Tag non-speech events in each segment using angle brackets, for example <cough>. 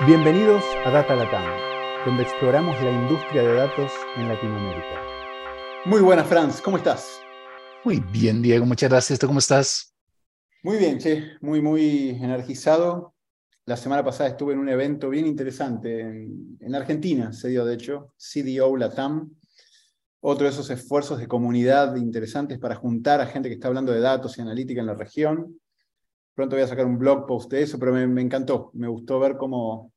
Bienvenidos a Data Latam, donde exploramos la industria de datos en Latinoamérica. Muy buenas, Franz, ¿cómo estás? Muy bien, Diego, muchas gracias. ¿Tú cómo estás? Muy bien, che, muy, muy energizado. La semana pasada estuve en un evento bien interesante en, Argentina, se dio de hecho, CDO Latam, otro de esos esfuerzos de comunidad interesantes para juntar a gente que está hablando de datos y analítica en la región. Pronto voy a sacar un blog post de eso, pero me, me encantó. Me gustó ver cómo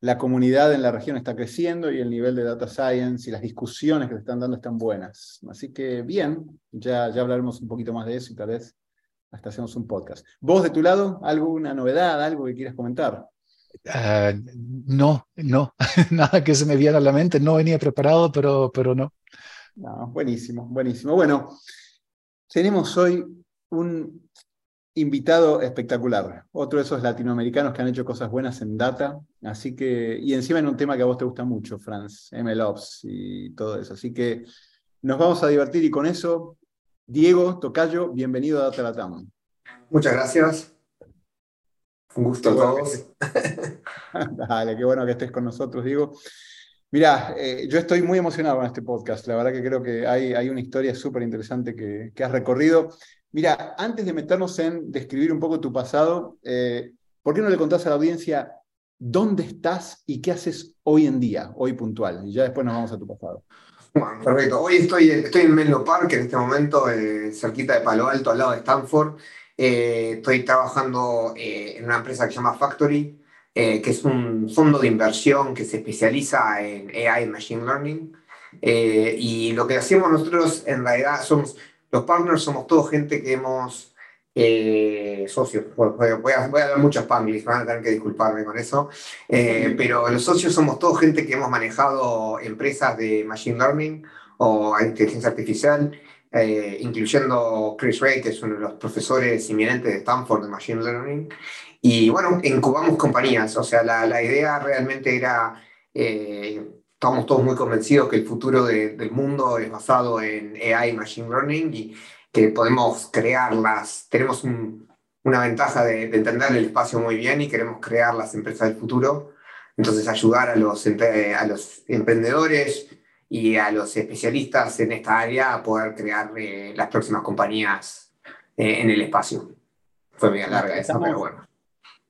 la comunidad en la región está creciendo y el nivel de data science y las discusiones que se están dando están buenas. Así que bien, ya, ya hablaremos un poquito más de eso y tal vez hasta hacemos un podcast. ¿Vos de tu lado, alguna novedad, algo que quieras comentar? Ah, no, no, <laughs> nada que se me viera a la mente, no venía preparado, pero, pero no. no. Buenísimo, buenísimo. Bueno, tenemos hoy un invitado espectacular. Otro de esos latinoamericanos que han hecho cosas buenas en data. Así que, y encima en un tema que a vos te gusta mucho, Franz, MLOps y todo eso. Así que nos vamos a divertir y con eso, Diego Tocayo, bienvenido a Data Latam. Muchas gracias. Un gusto a todos. <laughs> Dale, qué bueno que estés con nosotros, Diego. Mira, eh, yo estoy muy emocionado con este podcast. La verdad que creo que hay, hay una historia súper interesante que, que has recorrido. Mira, antes de meternos en describir un poco tu pasado, eh, ¿por qué no le contás a la audiencia dónde estás y qué haces hoy en día, hoy puntual? Y ya después nos vamos a tu pasado. Bueno, perfecto. Hoy estoy, estoy en Menlo Park, en este momento, eh, cerquita de Palo Alto, al lado de Stanford. Eh, estoy trabajando en una empresa que se llama Factory, que es un fondo de inversión que se especializa en AI y Machine Learning. y lo que hacemos nosotros en realidad somos los partners somos todos gente que hemos, eh, socios, voy a, voy a dar muchos spanglish, van a tener que disculparme con eso, eh, pero los socios somos todos gente que hemos manejado empresas de Machine Learning o inteligencia artificial, eh, incluyendo Chris Ray, que es uno de los profesores inminentes de Stanford de Machine Learning. Y bueno, incubamos compañías, o sea, la, la idea realmente era estamos todos muy convencidos que el futuro del mundo es basado en AI Machine Learning y que podemos crearlas, tenemos una ventaja de, entender el espacio muy bien y queremos crear las empresas del futuro. Entonces ayudar a los, a los emprendedores y a los especialistas en esta área a poder crear eh, las próximas compañías eh, en el espacio. Fue media larga esa, pero bueno.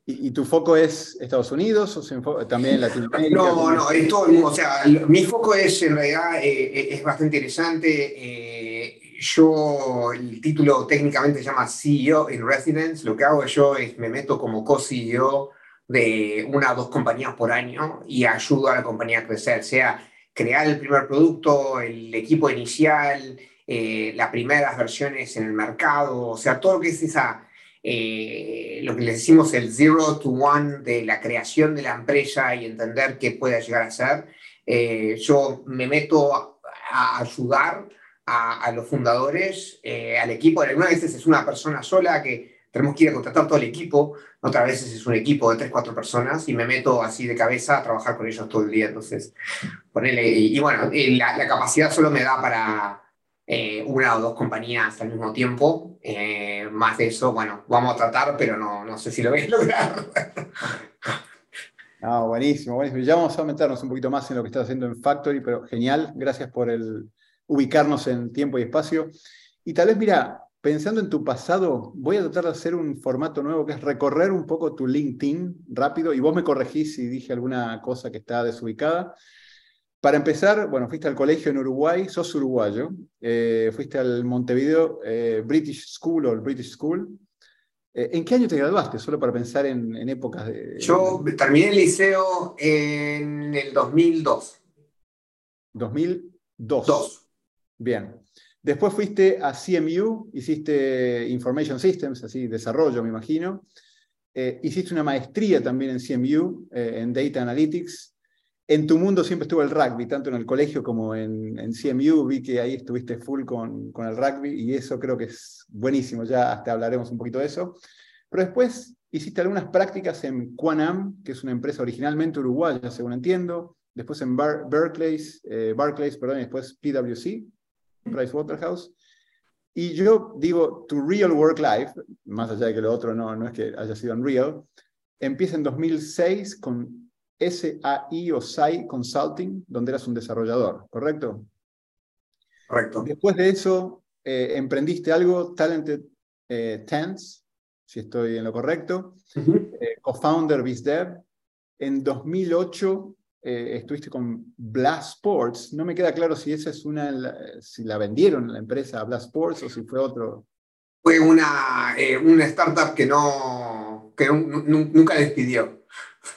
¿Y, tu foco es Estados Unidos o también Latinoamérica? No, no, es todo O sea, mi foco es en realidad eh, eh, es bastante interesante. Eh, yo, el título técnicamente se llama CEO in Residence. Lo que hago yo es me meto como co-CEO de una o dos compañías por año y ayudo a la compañía a crecer, sea crear el primer producto, el equipo inicial, las primeras versiones en el mercado, o sea, todo lo que es esa eh, lo que le decimos el zero to one de la creación de la empresa y entender qué puede llegar a ser. Eh, yo me meto a, ayudar a, los fundadores, eh, al equipo. Algunas veces es una persona sola que tenemos que ir a contratar todo el equipo, otras veces es un equipo de tres, cuatro personas y me meto así de cabeza a trabajar con ellos todo el día. Entonces, ponele, y, bueno, la capacidad solo me da para eh, una o dos compañías al mismo tiempo. Eh, más de eso, bueno, vamos a tratar, pero no, no sé si lo voy a <laughs> lograr. No, buenísimo, buenísimo. Ya vamos a meternos un poquito más en lo que estás haciendo en Factory, pero genial. Gracias por el ubicarnos en tiempo y espacio. Y tal vez, mira, pensando en tu pasado, voy a tratar de hacer un formato nuevo que es recorrer un poco tu LinkedIn rápido y vos me corregís si dije alguna cosa que está desubicada. Para empezar, bueno, fuiste al colegio en Uruguay, sos uruguayo, eh, fuiste al Montevideo eh, British School o el British School. Eh, ¿En qué año te graduaste? Solo para pensar en, épocas de... Yo terminé el liceo en el 2002. 2002. Dos. Bien. Después fuiste a CMU, hiciste Information Systems, así, desarrollo, me imagino. hiciste una maestría también en CMU, en Data Analytics en tu mundo siempre estuvo el rugby, tanto en el colegio como en, en CMU. Vi que ahí estuviste full con, con, el rugby y eso creo que es buenísimo. Ya hasta hablaremos un poquito de eso. Pero después hiciste algunas prácticas en Quanam, que es una empresa originalmente uruguaya, según entiendo. Después en Bar Berkeley's, eh, Barclays, perdón, y después PwC, Pricewaterhouse. Y yo digo, tu real work life, más allá de que lo otro no, no es que haya sido en real, empieza en 2006 con SAI o SAI Consulting, donde eras un desarrollador, ¿correcto? Correcto. Después de eso, eh, emprendiste algo, Talented eh, Tense, si estoy en lo correcto, eh, co-founder BizDev. En 2008 estuviste con Blast Sports. No me queda claro si esa es una, si la vendieron la empresa Blast Sports o si fue otro. Fue una, una startup que no, que nunca despidió.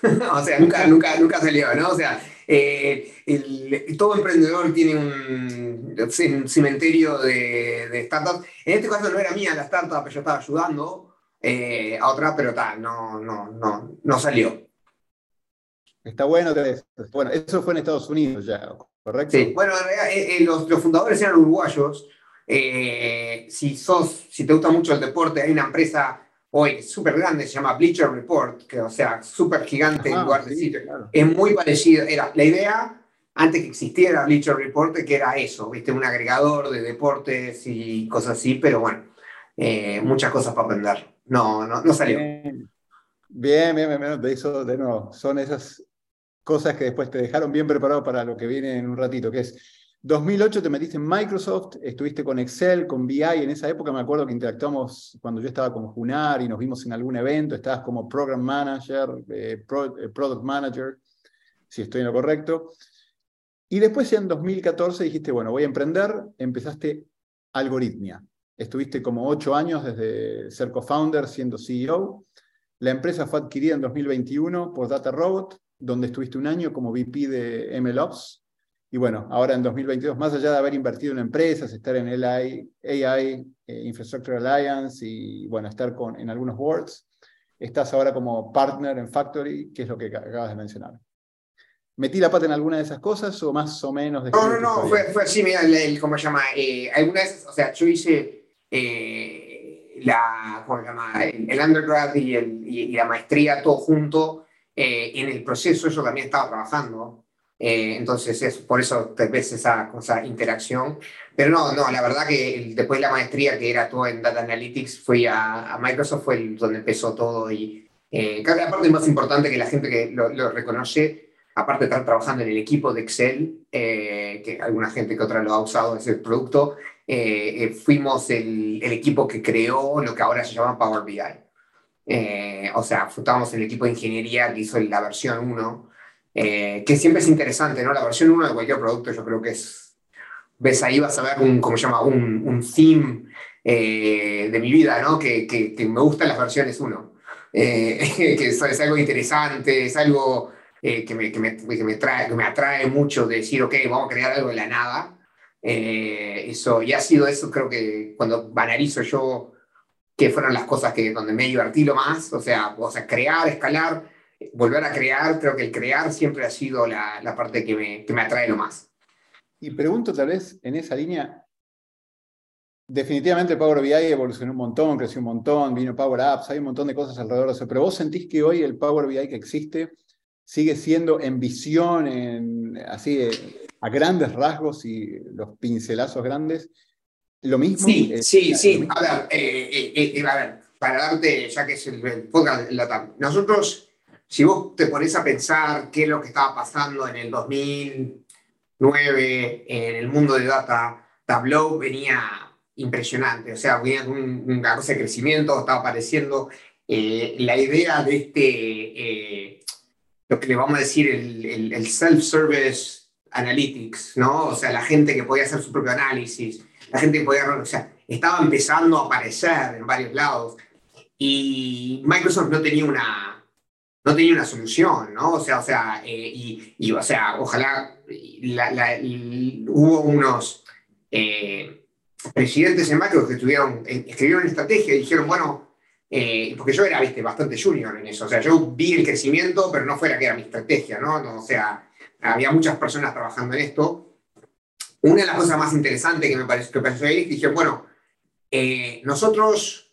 <laughs> o sea, nunca, nunca, nunca salió, ¿no? O sea, el, todo emprendedor tiene un, un cementerio de, de, startups. En este caso no era mía la startup, yo estaba ayudando eh, a otra, pero tal, no, no, no, no salió. Está bueno que bueno, eso fue en Estados Unidos ya, ¿correcto? Sí, bueno, en realidad eh, eh, los, los, fundadores eran uruguayos. si sos, si te gusta mucho el deporte, hay una empresa hoy súper grande, se llama Bleacher Report, que o sea, súper gigante en lugar de sitio. Es muy parecido, era la idea antes que existiera Bleacher Report, que era eso, ¿viste? un agregador de deportes y cosas así, pero bueno, eh, muchas cosas para aprender. No, no, no salió. Bien, bien, bien, bien, de eso, de nuevo, son esas cosas que después te dejaron bien preparado para lo que viene en un ratito, que es 2008 te metiste en Microsoft, estuviste con Excel, con BI, en esa época me acuerdo que interactuamos cuando yo estaba con Junar y nos vimos en algún evento, estabas como Program Manager, eh, eh, Product Manager, si estoy en lo correcto. Y después en 2014 dijiste, bueno, voy a emprender, empezaste Algoritmia. Estuviste como ocho años desde ser co-founder, siendo CEO. La empresa fue adquirida en 2021 por Data Robot, donde estuviste un año como VP de MLOps y bueno, ahora en 2022, más allá de haber invertido en empresas, estar en el AI, AI eh, Infrastructure Alliance y bueno, estar con, en algunos boards, estás ahora como partner en Factory, que es lo que acabas de mencionar. ¿Metí la pata en alguna de esas cosas o más o menos? No, no, no, fue, fue, así, mira, el, ¿cómo se llama? Eh, algunas o sea, yo hice eh, la, ¿cómo se llama? El, undergrad y, el, y, la maestría todo junto. en el proceso yo también estaba trabajando eh, entonces, es, por eso te ves esa, cosa interacción. Pero no, no, la verdad que después de la maestría, que era todo en Data Analytics, fui a, Microsoft, fue el, donde empezó todo. Y eh, la parte más importante que la gente que lo, reconoce, aparte de estar trabajando en el equipo de Excel, eh, que alguna gente que otra lo ha usado ese producto, eh, fuimos el, el, equipo que creó lo que ahora se llama Power BI. o sea, estábamos en el equipo de ingeniería que hizo la versión 1 eh, que siempre es interesante, ¿no? La versión 1 de cualquier producto yo creo que es, ves ahí vas a ver un, ¿cómo se llama? Un, un theme eh, de mi vida, ¿no? Que, que, que, me gustan las versiones 1, eh, <laughs> que es, es, algo interesante, es algo que me, que, me, me trae, que me atrae mucho de decir, ok, vamos a crear algo de la nada. eso, y ha sido eso, creo que cuando banalizo yo, que fueron las cosas que donde me divertí lo más, o sea, o sea crear, escalar, volver a crear, creo que el crear siempre ha sido la, la parte que me, que me, atrae lo más. Y pregunto tal vez en esa línea, definitivamente Power BI evolucionó un montón, creció un montón, vino Power Apps, hay un montón de cosas alrededor de eso, pero vos sentís que hoy el Power BI que existe sigue siendo en visión, en, así a grandes rasgos y los pincelazos grandes, lo mismo. Sí, sí, sí. A ver, eh, eh, eh, a ver, para darte, ya que es el, podcast, la, nosotros si vos te pones a pensar qué es lo que estaba pasando en el 2009 en el mundo de data, Tableau venía impresionante, o sea, venía con una cosa de crecimiento, estaba apareciendo eh, la idea de este, eh, lo que le vamos a decir, el, self-service analytics, ¿no? O sea, la gente que podía hacer su propio análisis, la gente que podía, o sea, estaba empezando a aparecer en varios lados y Microsoft no tenía una, no tenía una solución, ¿no? O sea, o sea, eh, y, o sea, ojalá hubo unos eh, presidentes en macro que estuvieron, eh, escribieron estrategia y dijeron, bueno, porque yo era, viste, bastante junior en eso, o sea, yo vi el crecimiento, pero no fue la que era mi estrategia, ¿no? o sea, había muchas personas trabajando en esto. Una de las cosas más interesantes que me pareció, que pensé ahí, dije, bueno, nosotros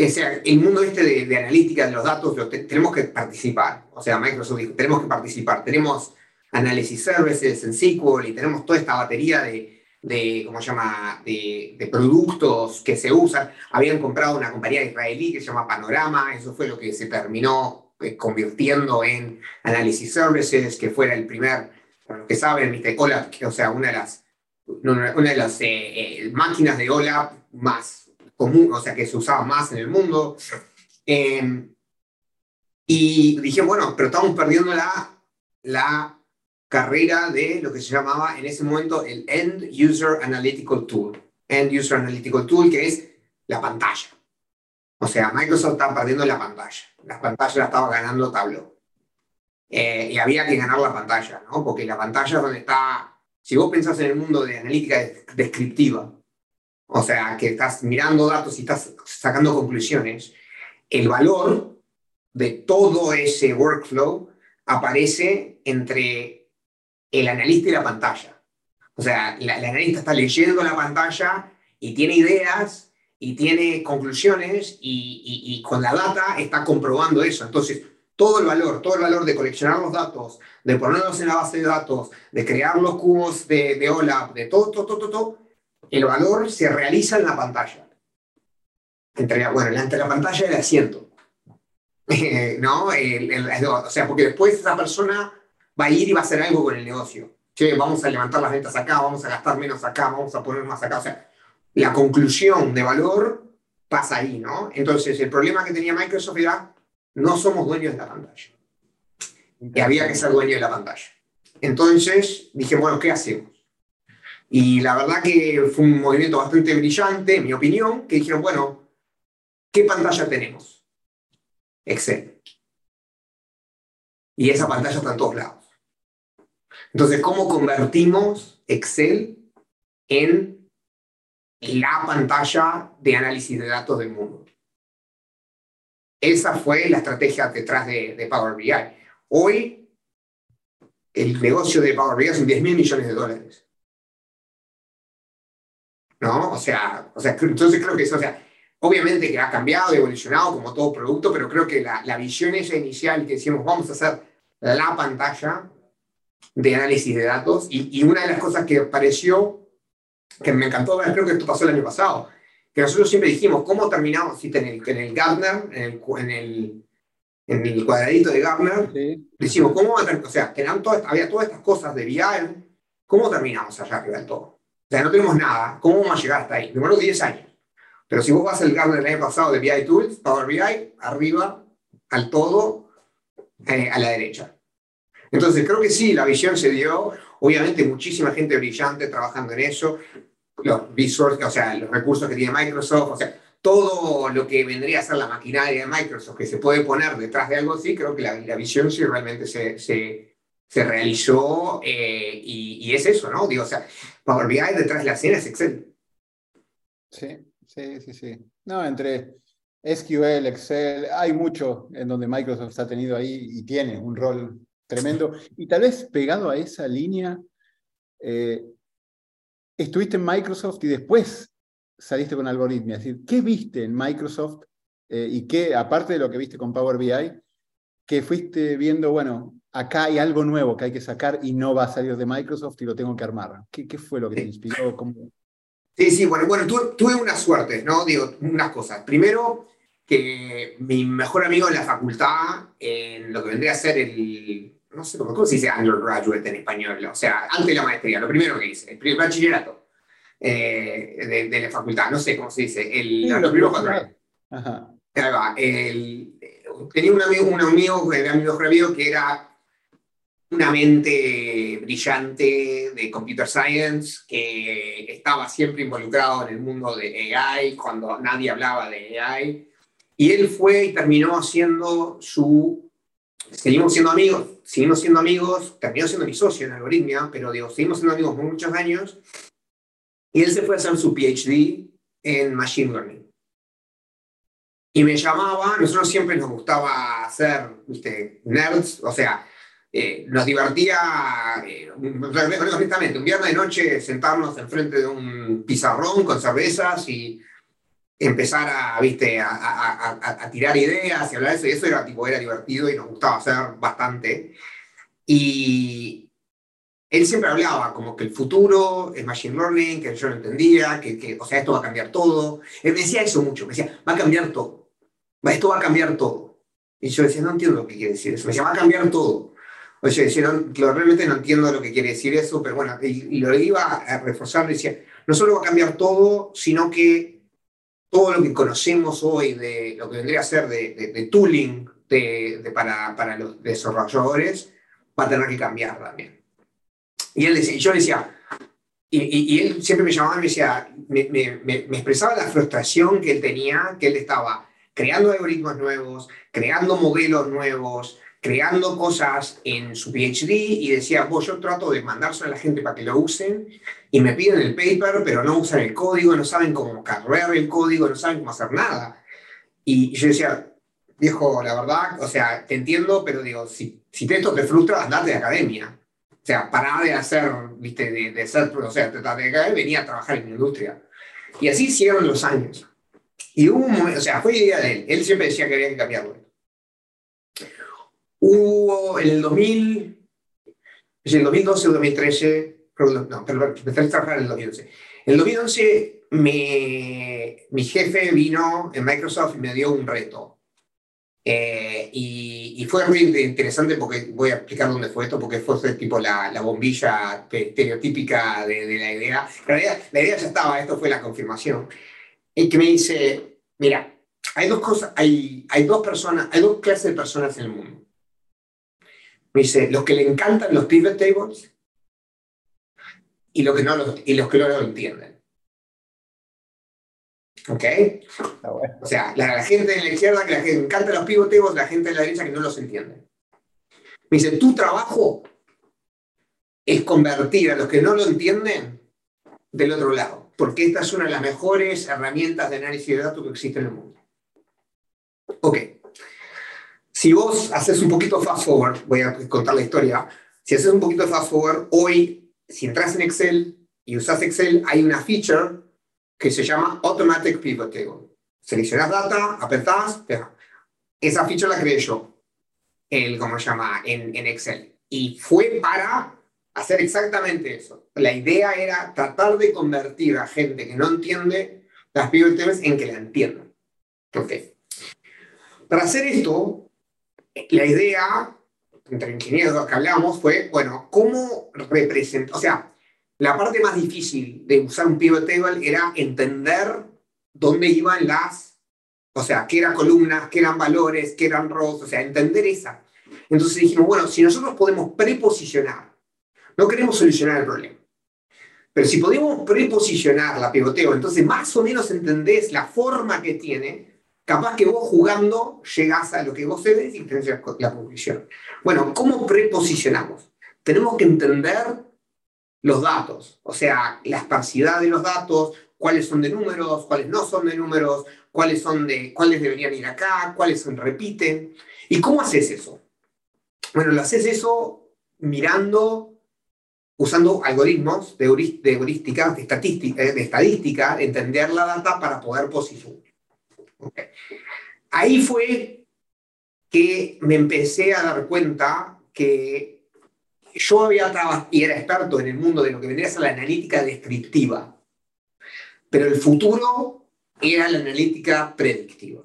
o sea, el mundo este de, analítica de los datos tenemos que participar. O sea, Microsoft dijo, tenemos que participar. Tenemos análisis services en SQL y tenemos toda esta batería de, de ¿cómo se de, productos que se usan. Habían comprado una compañía israelí que se llama Panorama, eso fue lo que se terminó eh, convirtiendo en Analysis Services, que fuera el primer, para los que saben, ¿viste? O sea, una de las, una de las eh, eh, máquinas de OLAP más común, o sea, que se usaba más en el mundo. Em, y dije, bueno, pero estamos perdiendo la, la carrera de lo que se llamaba en ese momento el End User Analytical Tool. End User Analytical Tool, que es la pantalla. O sea, Microsoft estaba perdiendo la pantalla. La pantalla la estaba ganando Tableau. Eh, y había que ganar la pantalla, ¿no? Porque la pantalla es donde está. Si vos pensás en el mundo de analítica descriptiva, o sea, que estás mirando datos y estás sacando conclusiones, el valor de todo ese workflow aparece entre el analista y la pantalla. O sea, el analista está leyendo la pantalla y tiene ideas y tiene conclusiones y, con la data está comprobando eso. Entonces, todo el valor, todo el valor de coleccionar los datos, de ponerlos en la base de datos, de crear los cubos de, de OLAP, de todo, todo, todo, todo, el valor se realiza en la pantalla. Entre, bueno, entre la pantalla y el asiento. <laughs> ¿No? o sea, porque después esa persona va a ir y va a hacer algo con el negocio. Che, vamos a levantar las ventas acá, vamos a gastar menos acá, vamos a poner más acá. O sea, la conclusión de valor pasa ahí, ¿no? Entonces, el problema que tenía Microsoft era, no somos dueños de la pantalla. Y había que ser dueño de la pantalla. Entonces, dije, bueno, ¿qué hacemos? Y la verdad que fue un movimiento bastante brillante, en mi opinión, que dijeron, bueno, ¿qué pantalla tenemos? Excel. Y esa pantalla está en todos lados. Entonces, ¿cómo convertimos Excel en la pantalla de análisis de datos del mundo. Esa fue la estrategia detrás de, Power BI. Hoy, el negocio de Power BI son 10 mil millones de dólares. ¿No? O sea, o sea, entonces creo que eso, o sea, obviamente que ha cambiado, evolucionado como todo producto, pero creo que la, la visión esa inicial que decimos, vamos a hacer la pantalla de análisis de datos, y, y una de las cosas que apareció que me encantó ver, creo que esto pasó el año pasado, que nosotros siempre dijimos, ¿cómo terminamos? Si en el, en el Gartner, en el, en el, en el cuadradito de Gartner, decimos, ¿cómo va a O sea, todas, había todas estas cosas de BI, ¿cómo terminamos allá arriba del todo? O sea, no tenemos nada, ¿cómo vamos a llegar hasta ahí? Demoró 10 años. Pero si vos vas al Gartner del año pasado de BI Tools, Power BI, arriba, al todo, eh, a la derecha. Entonces, creo que sí, la visión se dio. Obviamente, muchísima gente brillante trabajando en eso los visuals, o sea, los recursos que tiene Microsoft, o sea, todo lo que vendría a ser la maquinaria de Microsoft que se puede poner detrás de algo así, creo que la, la visión sí realmente se, se, se realizó eh, y, y, es eso, ¿no? Digo, o sea, Power BI detrás de la escena es Excel. Sí, sí, sí, sí. No, entre SQL, Excel, hay mucho en donde Microsoft ha tenido ahí y tiene un rol tremendo. Y tal vez pegado a esa línea, eh, estuviste en Microsoft y después saliste con Algoritmia. Es decir, ¿qué viste en Microsoft eh, y qué, aparte de lo que viste con Power BI, que fuiste viendo, bueno, acá hay algo nuevo que hay que sacar y no va a salir de Microsoft y lo tengo que armar? ¿Qué, qué fue lo que te inspiró? Sí, sí, bueno, bueno tuve, tuve una suerte, ¿no? Digo, unas cosas. Primero, que mi mejor amigo en la facultad, en lo que vendría a ser el no sé cómo, se dice undergraduate en español, o sea, antes de la maestría, lo primero que hice, el primer bachillerato eh, de, la facultad, no sé cómo se dice, el, los primeros cuatro años. tenía un amigo, un amigo, era mi mejor amigo, que era una mente brillante de computer science que estaba siempre involucrado en el mundo de AI cuando nadie hablaba de AI. Y él fue y terminó haciendo su seguimos siendo amigos, seguimos siendo amigos, terminó siendo mi socio en Algoritmia, pero digo, seguimos siendo amigos por muchos años. Y él se fue a hacer su PhD en Machine Learning. Y me llamaba, nosotros siempre nos gustaba hacer, viste, nerds, o sea, eh, nos divertía, eh, honestamente, un viernes de noche sentarnos enfrente de un pizarrón con cervezas y empezar a, ¿viste? A, tirar ideas y hablar de eso, y eso era, tipo, era divertido y nos gustaba hacer bastante. Y él siempre hablaba como que el futuro es Machine Learning, que yo no entendía, que, que, o sea, esto va a cambiar todo. Él me decía eso mucho, me decía, va a cambiar todo, esto va a cambiar todo. Y yo decía, no entiendo lo que quiere decir eso. Me decía, va a cambiar todo. O sea, decía, realmente no entiendo lo que quiere decir eso, pero bueno, y, lo iba a reforzar, decía, no solo va a cambiar todo, sino que todo lo que conocemos hoy de lo que vendría a ser de, de, tooling de, para, para, los desarrolladores va a tener que cambiar también. Y él decía, yo decía, y, y, él siempre me llamaba y me decía, me, me, me, expresaba la frustración que él tenía, que él estaba creando algoritmos nuevos, creando modelos nuevos, creando cosas en su PhD y decía, vos yo trato de mandárselo a la gente para que lo usen y me piden el paper, pero no usan el código, no saben cómo cargar el código, no saben cómo hacer nada. Y yo decía, viejo, la verdad, o sea, te entiendo, pero digo, si, si esto te frustra, andate de academia. O sea, pará de hacer, viste, de, de ser, o sea, te, de venía a trabajar en la industria. Y así siguieron los años. Y hubo un momento, o sea, fue idea de él. Él siempre decía que había que cambiarlo. Hubo en el 2000, en el 2012 o 2013, no, pero empecé a trabajar en el 2011. En el 2011 me, mi jefe vino en Microsoft y me dio un reto. Eh, y, y, fue muy interesante porque voy a explicar dónde fue esto, porque fue tipo la, la bombilla estereotípica de, de, la idea. En realidad, la idea ya estaba, esto fue la confirmación. Y que me dice, mira, hay dos cosas, hay, hay dos personas, hay dos clases de personas en el mundo. Me dice, los que le encantan los pivot tables y, los que no los, y los que no lo entienden. ¿Ok? O sea, la, gente de la izquierda que le encanta los pivot tables, la gente de la derecha que no los entiende. Me dice, tu trabajo es convertir a los que no lo entienden del otro lado, porque esta es una de las mejores herramientas de análisis de datos que existe en el mundo. Ok. Si vos haces un poquito fast forward, voy a contar la historia, si haces un poquito fast forward, hoy, si entras en Excel y usas Excel, hay una feature que se llama Automatic Pivot Table. Seleccionas data, apretás, esa feature la creé yo, el, ¿cómo se llama?, en, en Excel. Y fue para hacer exactamente eso. La idea era tratar de convertir a gente que no entiende las pivot tables en que la entiendan. Okay. Para hacer esto, la idea, entre ingenieros que hablamos, fue, bueno, ¿cómo representar? O sea, la parte más difícil de usar un pivot era entender dónde iban las, o sea, qué eran columnas, qué eran valores, qué eran rows, o sea, entender esa. Entonces dijimos, bueno, si nosotros podemos preposicionar, no queremos solucionar el problema, pero si podemos preposicionar la pivoteo, entonces más o menos entendés la forma que tiene, capaz que vos jugando llegás a lo que vos sabés y tenés la conclusión. Bueno, ¿cómo preposicionamos? Tenemos que entender los datos, o sea, la esparcidad de los datos, cuáles son de números, cuáles no son de números, cuáles, son de, cuáles deberían ir acá, cuáles son, repiten. ¿Y cómo haces eso? Bueno, lo haces eso mirando, usando algoritmos de, heurística, de, estadística, de estadística, entender la data para poder posicionar. Ahí fue que me empecé a dar cuenta que yo había trabajado y era experto en el mundo de lo que vendría a ser la analítica descriptiva, pero el futuro era la analítica predictiva.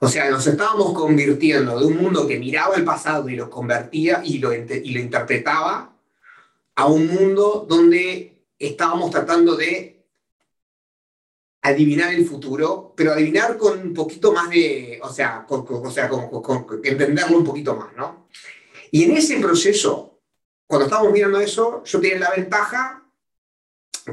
O sea, nos estábamos convirtiendo de un mundo que miraba el pasado y lo convertía y lo, y lo interpretaba a un mundo donde estábamos tratando de adivinar el futuro, pero adivinar con un poquito más de, o sea, con, o sea entenderlo un poquito más, ¿no? Y en ese proceso, cuando estábamos mirando eso, yo tenía la ventaja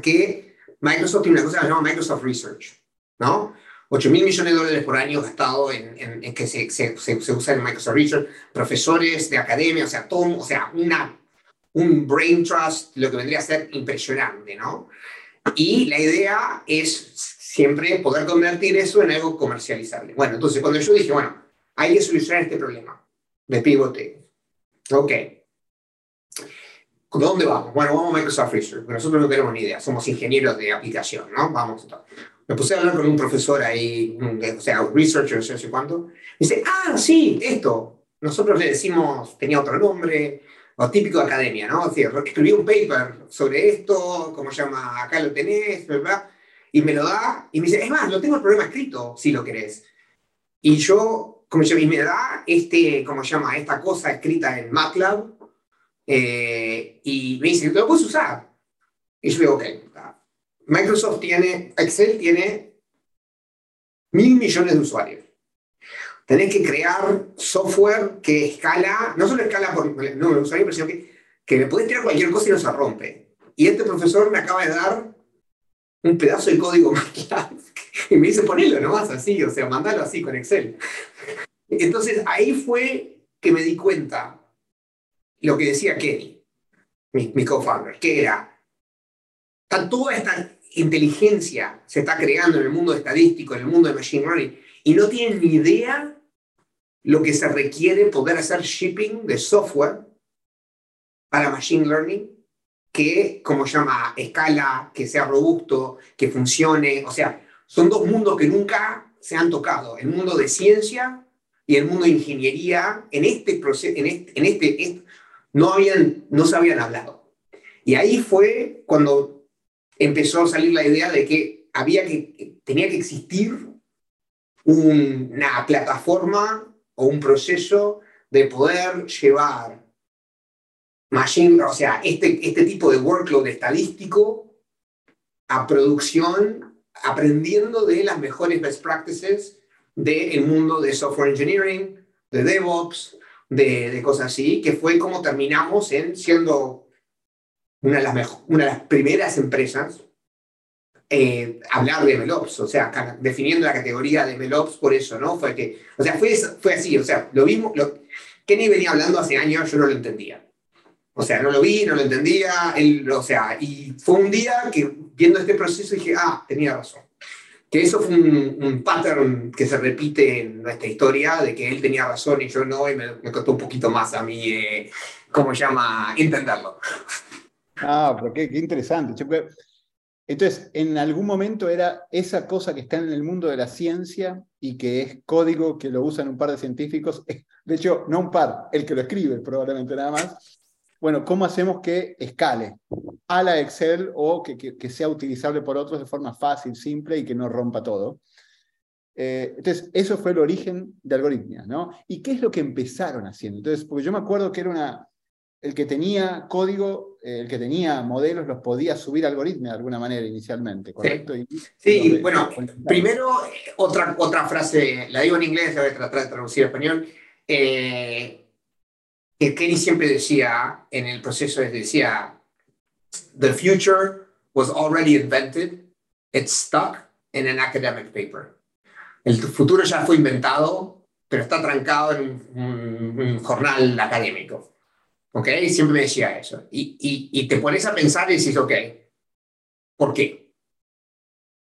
que Microsoft tiene una cosa que se llama Microsoft Research, ¿no? 8 mil millones de dólares por año gastado en, en, que se, se, se, usa en Microsoft Research, profesores de academia, o sea, todo, o sea, una, un brain trust, lo que vendría a ser impresionante, ¿no? Y la idea es siempre poder convertir eso en algo comercializable. Bueno, entonces cuando yo dije, bueno, hay que solucionar este problema de pivote. Ok. ¿Dónde vamos? Bueno, vamos a Microsoft Research, pero nosotros no tenemos ni idea, somos ingenieros de aplicación, ¿no? Vamos. Me puse a hablar con un profesor ahí, o sea, researcher, no sé cuánto. Me dice, ah, sí, esto. Nosotros le decimos, tenía otro nombre, o típico de academia, ¿no? O sea, escribí un paper sobre esto, ¿cómo se llama? Acá lo tenés, ¿verdad? Y me lo da y me dice, es más, lo tengo el problema escrito, si lo querés. Y yo como se y me da este, ¿cómo se llama? Esta cosa escrita en MATLAB eh, y me dice, ¿te lo puedes usar? Y yo digo, ok, Microsoft tiene, Excel tiene mil millones de usuarios. Tenés que crear software que escala, no solo escala por número de usuarios, sino que, que le puedes tirar cualquier cosa y no se rompe. Y este profesor me acaba de dar un pedazo de código <laughs> MATLAB y me dice, ponelo nomás así, o sea, mandalo así con Excel. Entonces ahí fue que me di cuenta lo que decía Kenny, mi, mi co-founder, que era, toda esta inteligencia se está creando en el mundo estadístico, en el mundo de Machine Learning, y no tienen ni idea lo que se requiere poder hacer shipping de software para Machine Learning que, como llama, escala, que sea robusto, que funcione. O sea, son dos mundos que nunca se han tocado, el mundo de ciencia y el mundo de ingeniería. En este proceso, en este, en este, no, habían, no se habían hablado. Y ahí fue cuando empezó a salir la idea de que había que, tenía que existir una plataforma o un proceso de poder llevar machine, o sea, este, este tipo de workload estadístico a producción, aprendiendo de las mejores best practices del mundo de software engineering, de DevOps, de, de, cosas así, que fue como terminamos en siendo una de las, una de las primeras empresas eh, hablar de MLOps, o sea, definiendo la categoría de MLOps por eso, ¿no? Fue que, o sea, fue, fue así, o sea, lo mismo, lo, Kenny venía hablando hace años, yo no lo entendía. O sea, no lo vi, no lo entendía, él, o sea, y fue un día que viendo este proceso dije, ah, tenía razón. Que eso fue un, pattern que se repite en nuestra historia, de que él tenía razón y yo no, y me, costó un poquito más a mí, eh, ¿cómo se llama?, entenderlo. Ah, pero qué, qué interesante. Entonces, en algún momento era esa cosa que está en el mundo de la ciencia y que es código que lo usan un par de científicos, de hecho, no un par, el que lo escribe probablemente nada más. Bueno, ¿cómo hacemos que escale a la Excel o que, sea utilizable por otros de forma fácil, simple y que no rompa todo? Eh, entonces, eso fue el origen de Algoritmia, ¿no? ¿Y qué es lo que empezaron haciendo? Entonces, porque yo me acuerdo que era una, el que tenía código, eh, el que tenía modelos, los podía subir a algoritmo de alguna manera inicialmente, ¿correcto? Sí, bueno, primero otra, otra frase, la digo en inglés, la voy a tratar de traducir a español, eh, que Kenny siempre decía en el proceso, decía, the future was already invented, it's stuck in an academic paper. El futuro ya fue inventado, pero está trancado en un jornal académico. ¿Ok? Siempre me decía eso. Y, y, y te pones a pensar y dices, ok, ¿por qué?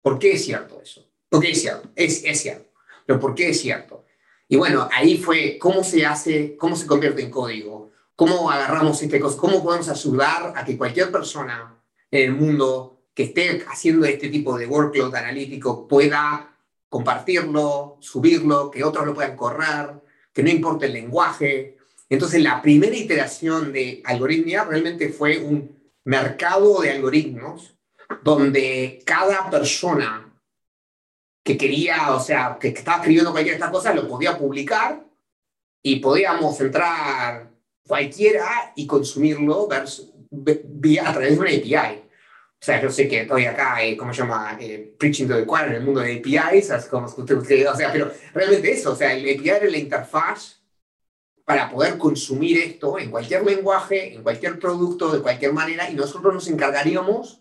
¿Por qué es cierto eso? ¿Por qué es cierto? Es, es cierto. Pero ¿por qué es cierto? Y bueno, ahí fue cómo se hace, cómo se convierte en código, cómo agarramos este cosa, cómo podemos ayudar a que cualquier persona en el mundo que esté haciendo este tipo de workload analítico pueda compartirlo, subirlo, que otros lo puedan correr, que no importe el lenguaje, entonces, la primera iteración de Algoritmia realmente fue un mercado de algoritmos donde cada persona que quería, o sea, que estaba escribiendo cualquier de estas cosas, lo podía publicar y podíamos entrar cualquiera y consumirlo vía, a través de una API. O sea, yo sé que estoy acá, eh, ¿cómo se llama? Eh, preaching to the choir en el mundo de APIs, como usted, o sea, pero realmente eso, o sea, el API era la interfaz para poder consumir esto en cualquier lenguaje, en cualquier producto, de cualquier manera, y nosotros nos encargaríamos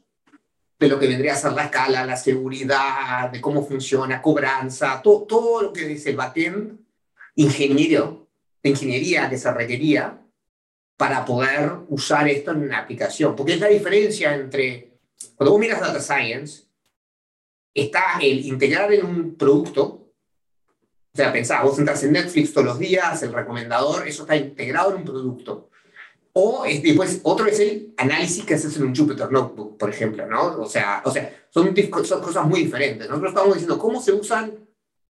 de lo que vendría a ser la escala, la seguridad, de cómo funciona, cobranza, todo, todo lo que dice el backend ingeniero, de ingeniería que se requería para poder usar esto en una aplicación. Porque es la diferencia entre, cuando vos miras Data Science, está el integrar en un producto o sea, pensá, vos entras en Netflix todos los días, el recomendador, eso está integrado en un producto. O después, otro es el análisis que haces en un Jupyter Notebook, por ejemplo, ¿no? O sea, o sea son, son cosas muy diferentes. Nosotros estamos diciendo cómo se usan.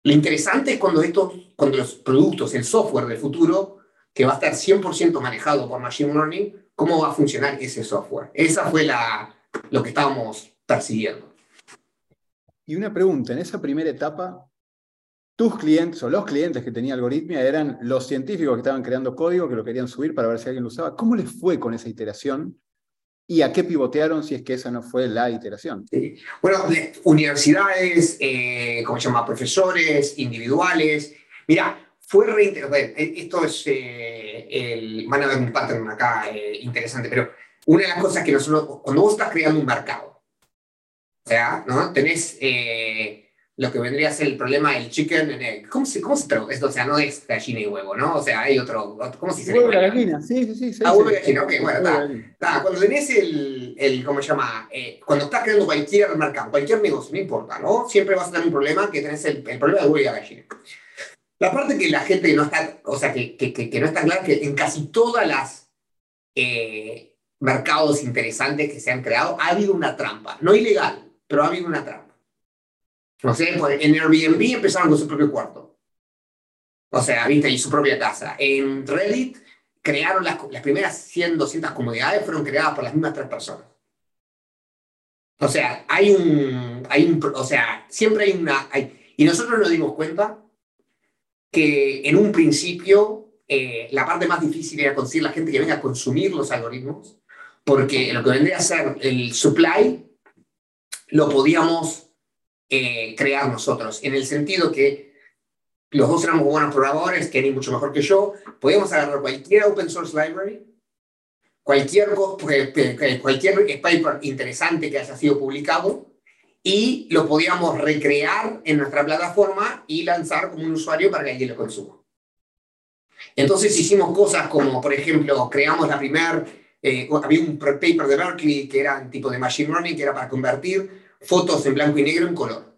Lo interesante es cuando, estos, cuando los productos, el software del futuro, que va a estar 100% manejado por Machine Learning, cómo va a funcionar ese software. Esa fue la, lo que estábamos persiguiendo. Y una pregunta, en esa primera etapa, tus clientes o los clientes que tenía Algoritmia eran los científicos que estaban creando código, que lo querían subir para ver si alguien lo usaba. ¿Cómo les fue con esa iteración? ¿Y a qué pivotearon si es que esa no fue la iteración? Bueno, universidades, eh, ¿cómo se llama? Profesores, individuales. Mira, fue re Esto es eh, el. Van a ver un pattern acá eh, interesante, pero una de las cosas que nosotros. Cuando vos estás creando un mercado, o sea, ¿no? Tenés. Lo que vendría a ser el problema del chicken and egg. ¿Cómo se, cómo se traduce esto? O sea, no es gallina y huevo, ¿no? O sea, hay otro, ¿cómo se dice? Huevo y gallina, sí, sí, sí. Ah, huevo y gallina, ok, bueno, está. Cuando tenés el, el ¿cómo se llama? Eh, cuando estás creando cualquier mercado, cualquier negocio, no importa, ¿no? Siempre vas a tener un problema que tenés el, el problema de huevo y gallina. La parte que la gente no está, o sea, que, que, que no está clara, que en casi todas las eh, mercados interesantes que se han creado ha habido una trampa, no ilegal, pero ha habido una trampa. No sé, pues, en Airbnb empezaron con su propio cuarto. O sea, viste, y su propia casa. En Reddit crearon las, las primeras 100, 200 comunidades, fueron creadas por las mismas tres personas. O sea, hay un, hay un, o sea, siempre hay una, hay, y nosotros nos dimos cuenta que en un principio eh, la parte más difícil era conseguir la gente que venga a consumir los algoritmos, porque lo que vendría a ser el supply lo podíamos eh, crear nosotros, en el sentido que los dos éramos buenos programadores, Kenny mucho mejor que yo, podíamos agarrar cualquier open source library, cualquier, <laughs> cualquier paper interesante que haya sido publicado, y lo podíamos recrear en nuestra plataforma y lanzar como un usuario para que alguien lo consuma. Entonces hicimos cosas como, por ejemplo, creamos la primera, eh, había un paper de Berkeley que era tipo de machine learning, que era para convertir fotos en blanco y negro en color.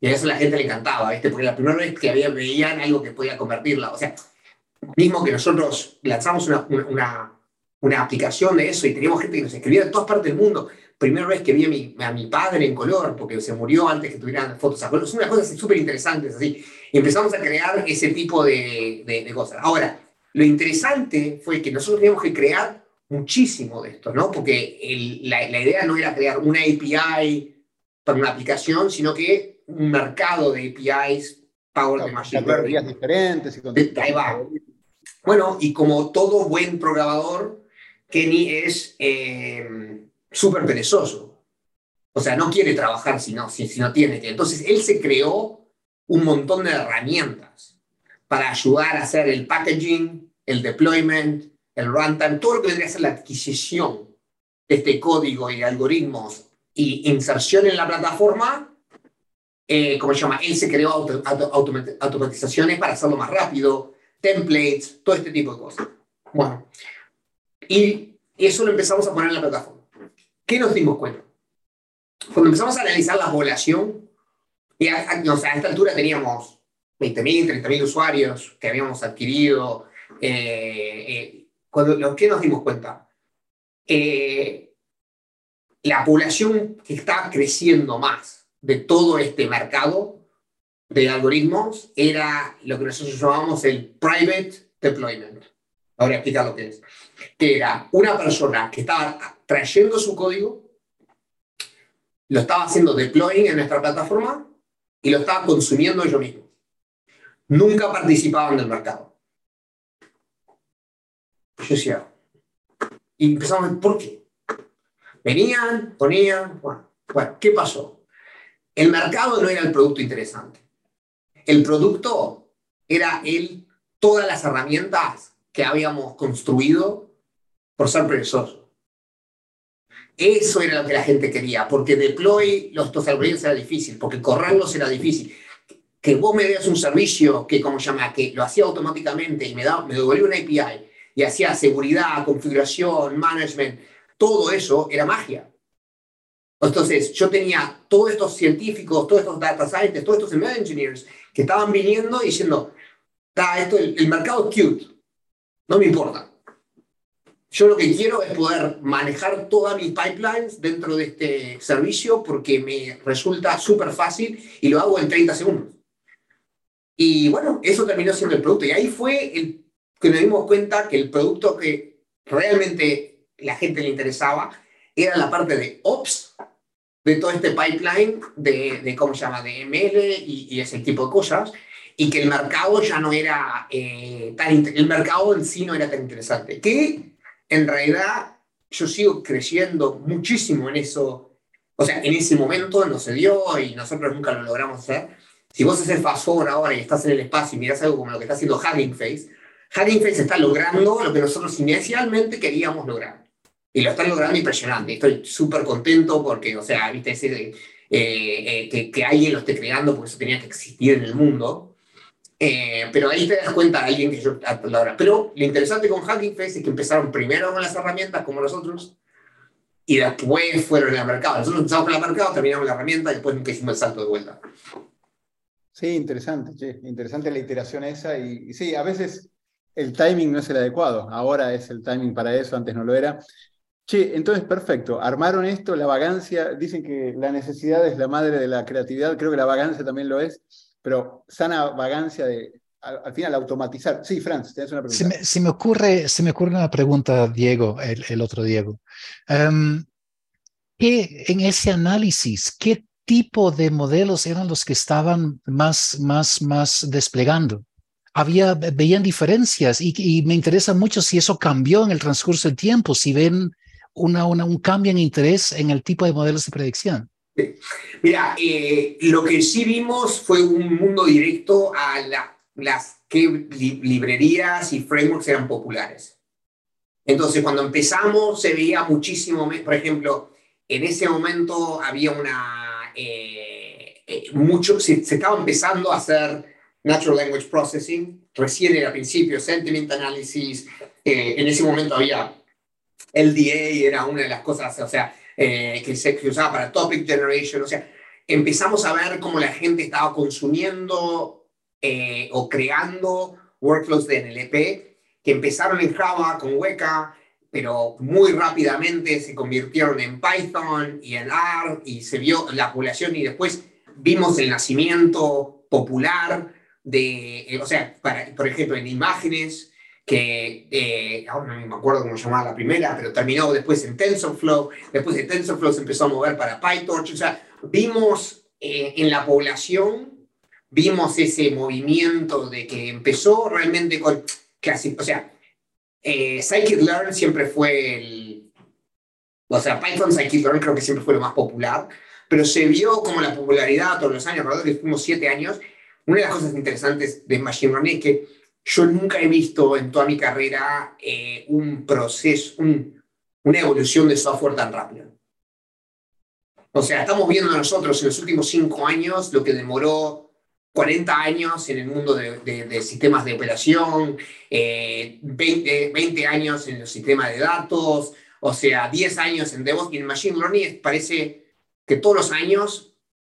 Y a eso la gente le encantaba, ¿viste? Porque la primera vez que había, veían algo que podía convertirla. O sea, mismo que nosotros lanzamos una, una, una, aplicación de eso y teníamos gente que nos escribía de todas partes del mundo. Primera vez que vi a mi, a mi padre en color, porque se murió antes que tuvieran fotos a color. Son unas cosas súper interesantes, así. Y empezamos a crear ese tipo de, de, cosas. Ahora, lo interesante fue que nosotros teníamos que crear muchísimo de esto, ¿no? Porque la, la, idea no era crear una API para una aplicación, sino que un mercado de APIs Power de Machine Learning. diferentes. Y Ahí va. Bueno, y como todo buen programador, Kenny es eh, súper perezoso. O sea, no quiere trabajar si no, si, si no tiene que. Entonces, él se creó un montón de herramientas para ayudar a hacer el packaging, el deployment, el runtime, todo lo que vendría a ser la adquisición de este código y algoritmos y inserción en la plataforma, eh, ¿cómo se llama? Él se creó automatizaciones para hacerlo más rápido, templates, todo este tipo de cosas. Bueno, y eso lo empezamos a poner en la plataforma. ¿Qué nos dimos cuenta? Cuando empezamos a analizar la población, y a, a esta altura teníamos 20.000, 30.000 usuarios que habíamos adquirido, eh, eh cuando, que nos dimos cuenta, eh, la población que está creciendo más de todo este mercado de algoritmos era lo que nosotros llamamos el private deployment. Ahora voy a explicar lo que es. Que era una persona que estaba trayendo su código, lo estaba haciendo deploying en nuestra plataforma y lo estaba consumiendo ellos mismos. Nunca participaban del mercado. Yo decía, y empezamos a ver por qué. Venían, ponían, bueno, bueno, ¿qué pasó? El mercado no era el producto interesante. El producto era el, todas las herramientas que habíamos construido por ser perezosos. Eso era lo que la gente quería, porque deploy los estos algoritmos era difícil, porque correrlos era difícil. Que vos me des un servicio que, como llama, que lo hacía automáticamente y me, da, me devolvía una API y hacía seguridad, configuración, management, todo eso era magia. Entonces, yo tenía todos estos científicos, todos estos data scientists, todos estos engineers que estaban viniendo diciendo, esto, el, el mercado es cute, no me importa. Yo lo que quiero es poder manejar todas mis pipelines dentro de este servicio porque me resulta súper fácil y lo hago en 30 segundos. Y bueno, eso terminó siendo el producto. Y ahí fue el que nos dimos cuenta que el producto que realmente la gente le interesaba era la parte de Ops de todo este pipeline de, de ¿cómo se llama?, de ML y, y, ese tipo de cosas, y que el mercado ya no era eh, tan, el mercado en sí no era tan interesante, que en realidad yo sigo creciendo muchísimo en eso, o sea, en ese momento no se dio y nosotros nunca lo logramos hacer. Si vos haces fast forward ahora y estás en el espacio y miras algo como lo que está haciendo Hugging Face, Hugging Face está logrando lo que nosotros inicialmente queríamos lograr. Y lo están logrando impresionante. Estoy súper contento porque, o sea, viste, ese, eh, eh, que, que, alguien lo esté creando porque eso tenía que existir en el mundo. Eh, pero ahí te das cuenta de alguien que yo ahora. Pero lo interesante con Hugging Face es que empezaron primero con las herramientas como nosotros y después fueron al mercado. Nosotros empezamos con el mercado, terminamos la herramienta y después nunca hicimos el salto de vuelta. Sí, interesante, che. interesante la iteración esa. Y, y, sí, a veces el timing no es el adecuado. Ahora es el timing para eso, antes no lo era. Che, entonces perfecto, armaron esto, la vagancia, dicen que la necesidad es la madre de la creatividad, creo que la vagancia también lo es, pero sana vagancia de, al, al final, automatizar. Sí, Franz, tienes una pregunta. Se me, ocurre, se me ocurre una pregunta, Diego, el, el otro Diego. Um, ¿qué, en ese análisis, ¿qué tipo de modelos eran los que estaban más, más, más desplegando? Había, veían diferencias y, y me interesa mucho si eso cambió en el transcurso del tiempo, si ven una, una, un cambio en interés en el tipo de modelos de predicción? Mira, eh, lo que sí vimos fue un mundo directo a la, las que li, librerías y frameworks eran populares. Entonces, cuando empezamos, se veía muchísimo, por ejemplo, en ese momento había una, eh, eh, mucho, se, se, estaba empezando a hacer Natural Language Processing, recién era principio, Sentiment Analysis, eh, en ese momento había LDA era una de las cosas, o sea, eh, que se que usaba para Topic Generation, o sea, empezamos a ver cómo la gente estaba consumiendo eh, o creando workflows de NLP que empezaron en Java con Weka, pero muy rápidamente se convirtieron en Python y en R y se vio la población y después vimos el nacimiento popular de, eh, o sea, para, por ejemplo, en imágenes, que eh, ahora no me acuerdo cómo se llamaba la primera, pero terminó después en TensorFlow, después de TensorFlow se empezó a mover para PyTorch, o sea, vimos eh, en la población, vimos ese movimiento de que empezó realmente con, casi, o sea, eh, Scikit-Learn siempre fue el, o sea, Python Scikit-Learn creo que siempre fue lo más popular, pero se vio como la popularidad todos los años, ¿verdad? Que fuimos siete años. Una de las cosas interesantes de Machine Learning es que yo nunca he visto en toda mi carrera eh, un proceso, un, una evolución de software tan rápida. O sea, estamos viendo nosotros en los últimos cinco años lo que demoró 40 años en el mundo de, de, de sistemas de operación, eh, 20, 20, años en los sistemas de datos, o sea, 10 años en DevOps y en Machine Learning parece que todos los años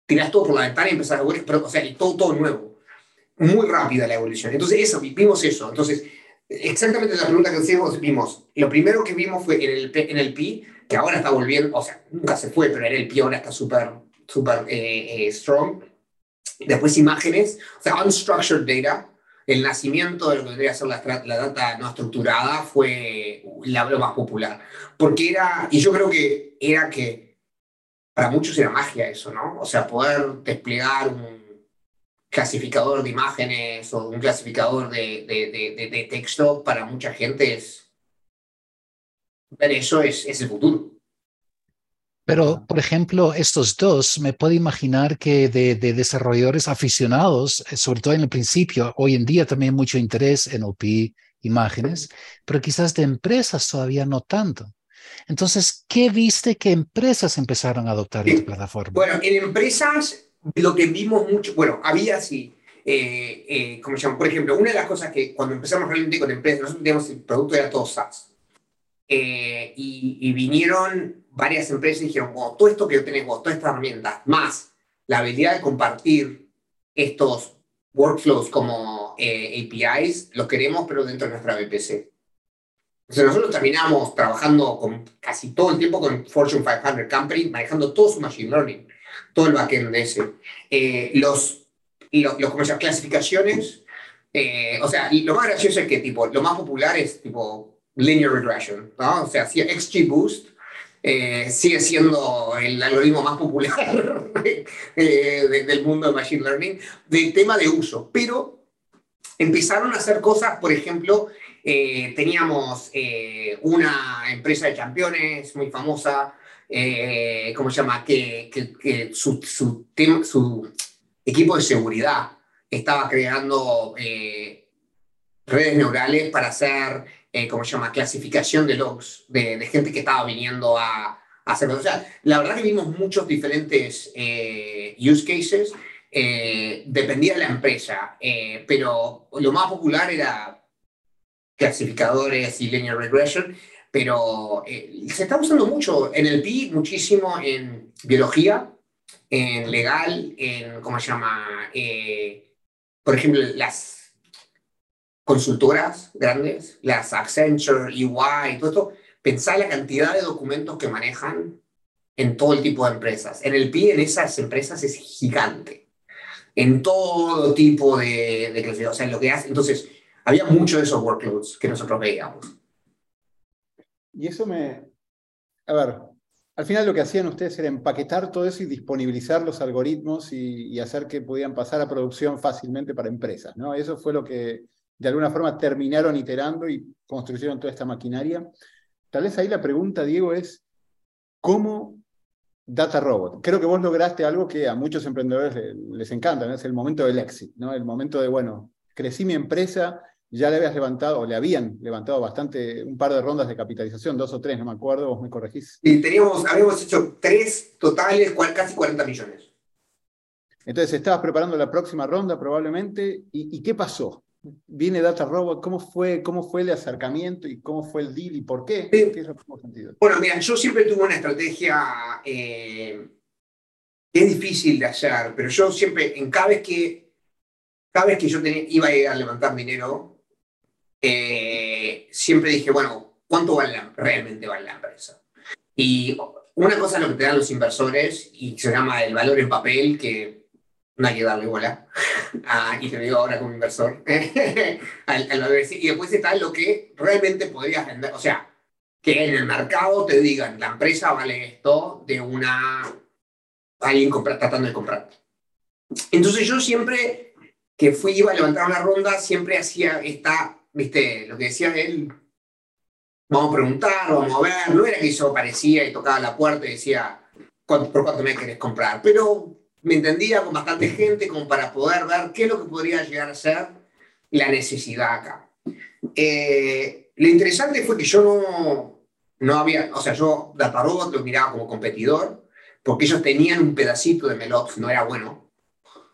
tiras todo por la ventana y empezás a ver, pero, o sea, y todo, todo nuevo muy rápida la evolución. Entonces, eso, vimos eso. Entonces, exactamente la pregunta que hacíamos, vimos, lo primero que vimos fue en el, en el PI, que ahora está volviendo, o sea, nunca se fue, pero en el PI ahora está súper, súper eh, eh, strong. Después imágenes, o sea, unstructured data, el nacimiento de lo que debería ser la, la data no estructurada fue la más popular. Porque era, y yo creo que era que para muchos era magia eso, ¿no? O sea, poder desplegar un clasificador de imágenes o un clasificador de, texto, para mucha gente es ver eso es, es el futuro. Pero, por ejemplo, estos dos, me puedo imaginar que de, de, desarrolladores aficionados, eh, sobre todo en el principio, hoy en día también mucho interés en OP, imágenes, pero quizás de empresas todavía no tanto. Entonces, ¿qué viste que empresas empezaron a adoptar esta plataforma? Bueno, en empresas lo que vimos mucho, bueno, había así, eh, eh, como se llama, por ejemplo, una de las cosas que cuando empezamos realmente con empresas, nosotros teníamos el producto era todo SaaS. Eh, y, y, vinieron varias empresas y dijeron, wow, todo esto que tenés vos, todas estas herramientas, más la habilidad de compartir estos workflows como eh, APIs, los queremos, pero dentro de nuestra VPC. Entonces nosotros terminamos trabajando con casi todo el tiempo con Fortune 500 Company, manejando todo su Machine Learning todo el backend de ese. Eh, los, los, los, clasificaciones, eh, o sea, lo más gracioso es que tipo, lo más popular es tipo linear regression, ¿no? O sea, hacía XGBoost eh, sigue siendo el algoritmo más popular <laughs> del mundo de Machine Learning, del tema de uso. Pero empezaron a hacer cosas, por ejemplo, eh, teníamos eh, una empresa de campeones muy famosa, ¿cómo se llama? Que, su, equipo de seguridad estaba creando redes neurales para hacer eh, ¿cómo se llama?, clasificación de logs de, gente que estaba viniendo a, a hacerlo. O sea, la verdad que vimos muchos diferentes eh, use cases, eh, dependía de la empresa, eh, pero lo más popular era clasificadores y linear regression, pero se está usando mucho en el PI, muchísimo en biología, en legal, en, ¿cómo se llama? por ejemplo, las consultoras grandes, las Accenture, EY, todo esto, pensar la cantidad de documentos que manejan en todo el tipo de empresas. En el PI en esas empresas es gigante. En todo tipo de, de O sea, lo que hace. Entonces, había mucho de esos workloads que nosotros veíamos. Y eso me. A ver, al final lo que hacían ustedes era empaquetar todo eso y disponibilizar los algoritmos y, hacer que pudieran pasar a producción fácilmente para empresas, ¿no? Eso fue lo que de alguna forma terminaron iterando y construyeron toda esta maquinaria. Tal vez ahí la pregunta, Diego, es ¿cómo Data Robot? Creo que vos lograste algo que a muchos emprendedores les, encanta, es el momento del éxito, ¿no? el momento de, bueno, crecí mi empresa, ya le habías levantado, o le habían levantado bastante, un par de rondas de capitalización, dos o tres, no me acuerdo, vos me corregís. Y teníamos, habíamos hecho tres totales, casi 40 millones. Entonces, estabas preparando la próxima ronda probablemente, ¿y, y qué pasó? viene Data Robot, ¿cómo fue, cómo fue el acercamiento y cómo fue el deal y por qué? Bueno, mira, yo siempre tuve una estrategia eh, que es difícil de hacer, pero yo siempre, en cada vez que, cada vez que yo iba a, ir a levantar dinero, eh, siempre dije, bueno, ¿cuánto vale realmente vale la empresa? Y una cosa es lo que te dan los inversores y se llama el valor en papel, que no hay que darle bola. Ah, y te lo digo ahora como inversor. <laughs> y después está lo que realmente podrías vender. O sea, que en el mercado te digan, la empresa vale esto de una alguien tratando de comprar. Entonces yo siempre que fui, iba a levantar una ronda, siempre hacía esta, viste, lo que decía él, vamos a preguntar, vamos a ver, no era que eso aparecía y tocaba la puerta y decía, ¿por cuánto me querés comprar? Pero me entendía con bastante gente como para poder ver qué es lo que podría llegar a ser la necesidad acá. Eh, lo interesante fue que yo no, no había, o sea, yo DataRobot lo miraba como competidor, porque ellos tenían un pedacito de Melops, no era bueno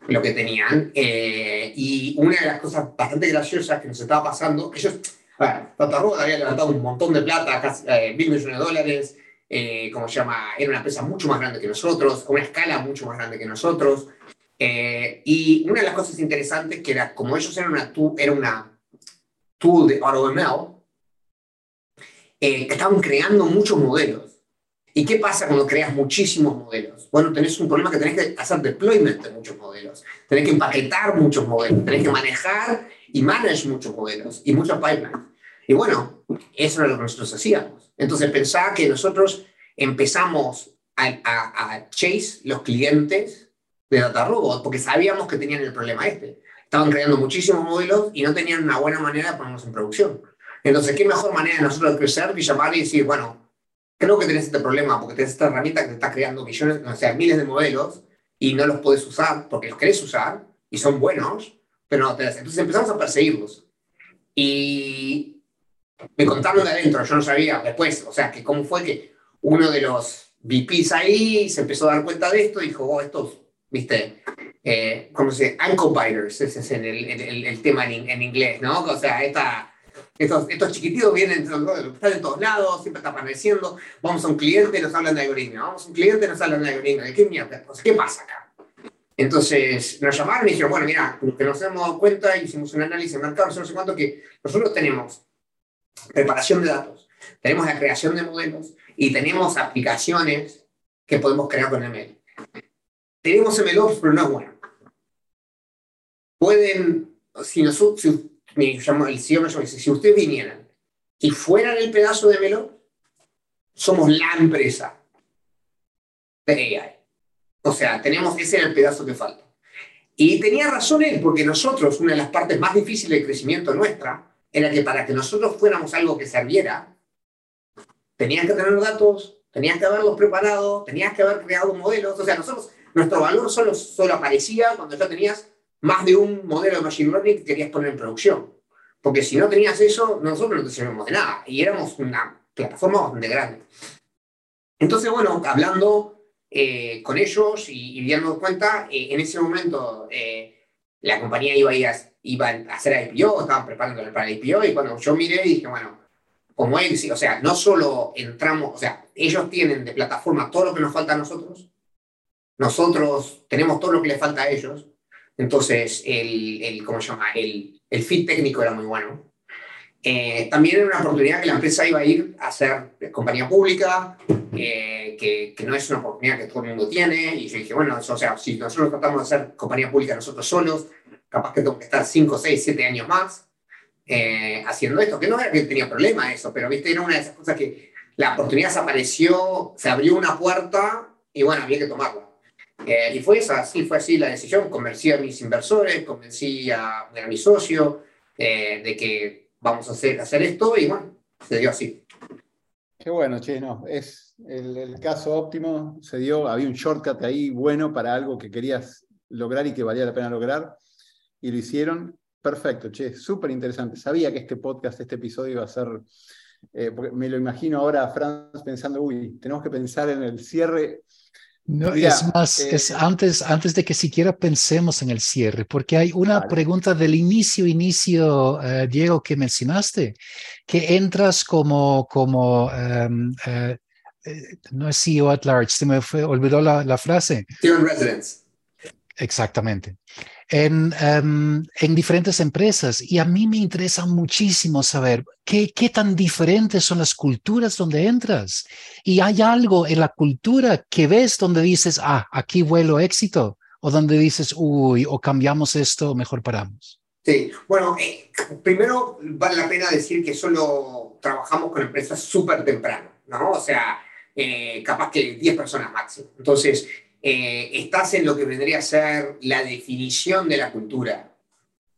lo que tenían. Eh, y una de las cosas bastante graciosas que nos estaba pasando, ellos, bueno, DataRobot había levantado un montón de plata, casi eh, mil millones de dólares, eh, ¿cómo se llama? Era una empresa mucho más grande que nosotros, a una escala mucho más grande que nosotros. Eh, y una de las cosas interesantes que era, como ellos eran una, era una tool de AutoML, estaban creando muchos modelos. ¿Y qué pasa cuando creas muchísimos modelos? Bueno, tenés un problema que tenés que hacer deployment de muchos modelos, tenés que empaquetar muchos modelos, tenés que manejar y manage muchos modelos y muchos pipelines. Y bueno, eso era lo que nosotros hacíamos. Entonces pensaba que nosotros empezamos a, chase los clientes de DataRobot porque sabíamos que tenían el problema este. Estaban creando muchísimos modelos y no tenían una buena manera de ponerlos en producción. Entonces, ¿qué mejor manera de nosotros crecer que llamar y decir, bueno, creo que tenés este problema porque tenés esta herramienta que te está creando millones, o sea, miles de modelos y no los puedes usar porque los querés usar y son buenos, pero no te Entonces empezamos a perseguirlos. Y me contaron de adentro, yo no sabía después, o sea, que cómo fue que uno de los VPs ahí se empezó a dar cuenta de esto y dijo, oh, estos, viste, eh, ¿cómo se dice? Ankle ese es el, el, el tema en, en, inglés, ¿no? O sea, esta, estos, chiquititos vienen, están en todos lados, siempre están apareciendo, vamos a un cliente, nos hablan de algoritmo, vamos a un cliente, nos hablan de algoritmo, ¿qué mierda? ¿qué pasa acá? Entonces nos llamaron y dijeron, bueno, mira, que nos hemos dado cuenta, hicimos un análisis de mercado, no sé cuánto, que nosotros tenemos preparación de datos, tenemos la creación de modelos y tenemos aplicaciones que podemos crear con ML. Tenemos MLOps, pero no es bueno. Pueden, si si, me llamo, el CEO me dice, si ustedes vinieran y fueran el pedazo de MLOps, somos la empresa de AI. O sea, tenemos ese era el pedazo que falta. Y tenía razón él, porque nosotros, una de las partes más difíciles de crecimiento nuestra, era que para que nosotros fuéramos algo que serviera, tenías que tener datos, tenías que haberlos preparado, tenías que haber creado modelos. O sea, nosotros, nuestro valor solo, solo aparecía cuando ya tenías más de un modelo de Machine Learning que querías poner en producción. Porque si no tenías eso, nosotros no te servíamos de nada. Y éramos una plataforma bastante grande. Entonces, bueno, hablando eh, con ellos y, y cuenta, eh, en ese momento eh, la compañía iba a, ir a, iba a hacer IPO, estaban preparando para el IPO, y cuando yo miré dije, bueno, como él, o sea, no solo entramos, o sea, ellos tienen de plataforma todo lo que nos falta a nosotros, nosotros tenemos todo lo que les falta a ellos, entonces el, el ¿cómo se llama? El, el fit técnico era muy bueno. Eh, también era una oportunidad que la empresa iba a ir a ser compañía pública, eh, que, que, no es una oportunidad que todo el mundo tiene, y yo dije, bueno, o sea, si nosotros tratamos de ser compañía pública nosotros solos, capaz que tengo que estar 5, 6, 7 años más, eh, haciendo esto, que no era que tenía problema eso, pero viste, era una de esas cosas que la oportunidad se apareció, se abrió una puerta y bueno, había que tomarla. Eh, y fue esa, sí, fue así la decisión. Convencí a mis inversores, convencí a, a mi socio eh, de que vamos a hacer, hacer esto y bueno, se dio así. Qué bueno, che, no, es el, el, caso óptimo, se dio, había un shortcut ahí bueno para algo que querías lograr y que valía la pena lograr, y lo hicieron, Perfecto, che, súper interesante. Sabía que este podcast, este episodio iba a ser, eh, porque me lo imagino ahora a Franz pensando, uy, tenemos que pensar en el cierre. No, es más, eh, es antes, antes de que siquiera pensemos en el cierre, porque hay una vale. pregunta del inicio, inicio, uh, Diego, que mencionaste, que entras como, como um, uh, no es CEO at large, se me fue, olvidó la, la frase. CEO in residence. Exactamente en, um, en, diferentes empresas y a mí me interesa muchísimo saber qué, qué tan diferentes son las culturas donde entras. Y hay algo en la cultura que ves donde dices, ah, aquí vuelo éxito, o donde dices, uy, o cambiamos esto, mejor paramos. Sí, bueno, eh, primero vale la pena decir que solo trabajamos con empresas súper temprano, ¿no? O sea, eh, capaz que 10 personas máximo. Entonces, eh, estás en lo que vendría a ser la definición de la cultura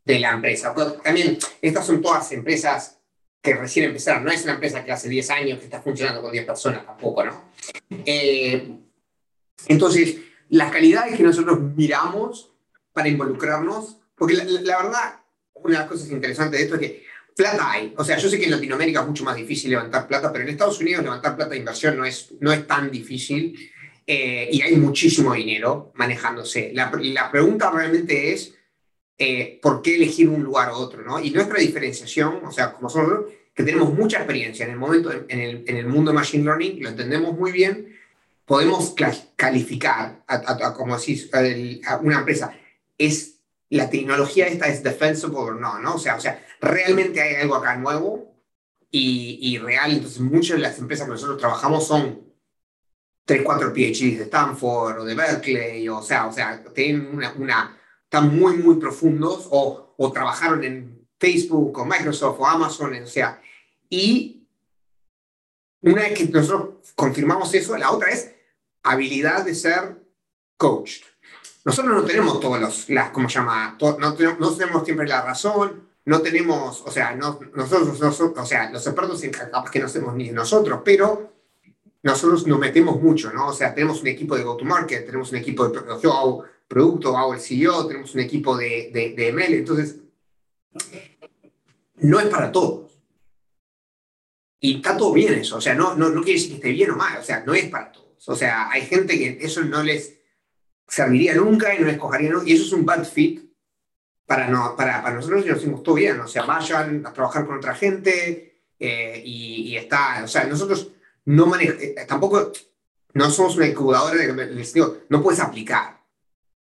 de la empresa. también, estas son todas empresas que recién empezaron, no es una empresa que hace 10 años que está funcionando con 10 personas tampoco, ¿no? Eh, entonces, las calidades que nosotros miramos para involucrarnos, porque la, verdad, una de las cosas interesantes de esto es que plata hay. O sea, yo sé que en Latinoamérica es mucho más difícil levantar plata, pero en Estados Unidos levantar plata de inversión no es, no es tan difícil eh, y hay muchísimo dinero manejándose. La, la pregunta realmente es, eh, ¿por qué elegir un lugar u otro? ¿no? Y nuestra diferenciación, o sea, como nosotros, que tenemos mucha experiencia en el, momento, en el, en el mundo de Machine Learning, lo entendemos muy bien, podemos calificar, a, a, a como decís, a, una empresa, es la tecnología esta es defensible o no, ¿no? O sea, o sea, realmente hay algo acá nuevo y, y real, entonces muchas de las empresas que nosotros trabajamos son 3, 4 PhDs de Stanford o de Berkeley, o sea, o sea tienen una, una están muy, muy profundos o, o, trabajaron en Facebook o Microsoft o Amazon, o sea, y una vez que nosotros confirmamos eso, la otra es habilidad de ser coached. Nosotros no tenemos todos los, las, ¿cómo se llama? no, tenemos, no tenemos siempre la razón, no tenemos, o sea, no, nosotros, nosotros, o sea, los expertos en capaz que no hacemos ni nosotros, pero nosotros nos metemos mucho, ¿no? O sea, tenemos un equipo de go-to-market, tenemos un equipo de yo hago producto, hago el CEO, tenemos un equipo de, de, de ML, entonces, no es para todos. Y está todo bien eso, o sea, no, no, no quiere decir que esté bien o mal, o sea, no es para todos. O sea, hay gente que eso no les serviría nunca y no les cogería nunca, y eso es un bad fit para, no, para, para nosotros y nos decimos todo bien, o sea, vayan a trabajar con otra gente eh, y, y está, o sea, nosotros no maneja, eh, tampoco, no somos una incubadora, les no puedes aplicar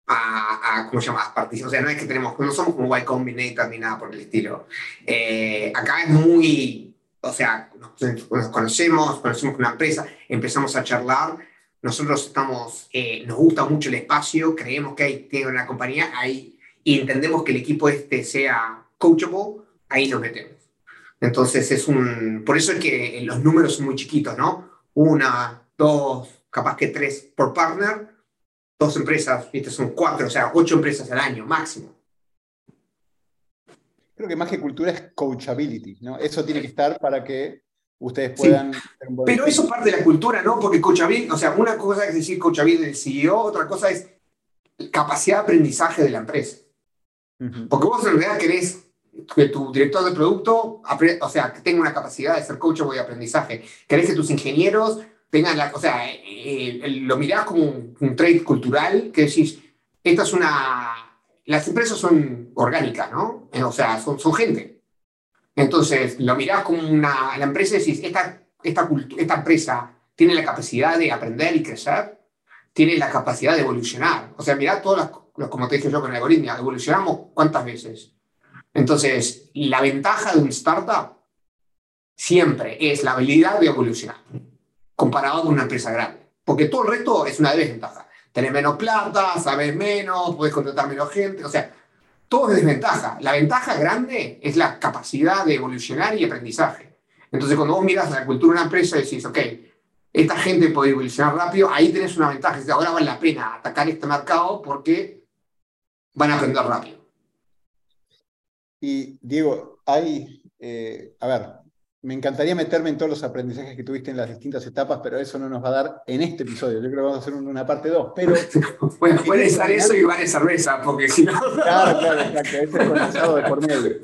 a, a ¿cómo se llama? A o sea, no es que tenemos, no somos como Y Combinator ni nada por el estilo. Eh, acá es muy, o sea, nos, nos, conocemos, conocemos una empresa, empezamos a charlar, nosotros estamos, eh, nos gusta mucho el espacio, creemos que hay, tiene una compañía, ahí, y entendemos que el equipo este sea coachable, ahí nos metemos. Entonces es un, por eso es que los números son muy chiquitos, ¿no? una, dos, capaz que tres por partner, dos empresas, ¿viste? son cuatro, o sea, ocho empresas al año máximo. Creo que más que cultura es coachability, ¿no? Eso tiene que estar para que ustedes puedan... Pero eso parte de la cultura, ¿no? Porque coachability, o sea, una cosa es decir coachability del CEO, otra cosa es capacidad de aprendizaje de la empresa. Porque vos en realidad querés que tu director de producto, o sea, que tenga una capacidad de ser coach de aprendizaje. Querés que tus ingenieros tengan la, o sea, eh, eh, lo mirás como un, un trade cultural, que decís, esta es una, las empresas son orgánicas, ¿no? Eh, o sea, son, son gente. Entonces, lo mirás como una, la empresa y decís, esta, esta, esta empresa tiene la capacidad de aprender y crecer, tiene la capacidad de evolucionar. O sea, mirá todas las, como te dije yo con el algoritmo, evolucionamos cuántas veces. Entonces, la ventaja de un startup siempre es la habilidad de evolucionar comparado con una empresa grande. Porque todo el resto es una desventaja. Tenés menos plata, sabes menos, puedes contratar menos gente, o sea, todo es desventaja. La ventaja grande es la capacidad de evolucionar y aprendizaje. Entonces, cuando vos miras la cultura de una empresa y decís, ok, esta gente puede evolucionar rápido, ahí tenés una ventaja. ahora vale la pena atacar este mercado porque van a aprender rápido. Y Diego, hay, eh, a ver, me encantaría meterme en todos los aprendizajes que tuviste en las distintas etapas, pero eso no nos va a dar en este episodio. Yo creo que vamos a hacer una parte 2. Pero, <laughs> bueno, puede estar eso y vale cerveza, porque si no. <laughs> Claro, claro, exacto. Ese es condensado de por medio.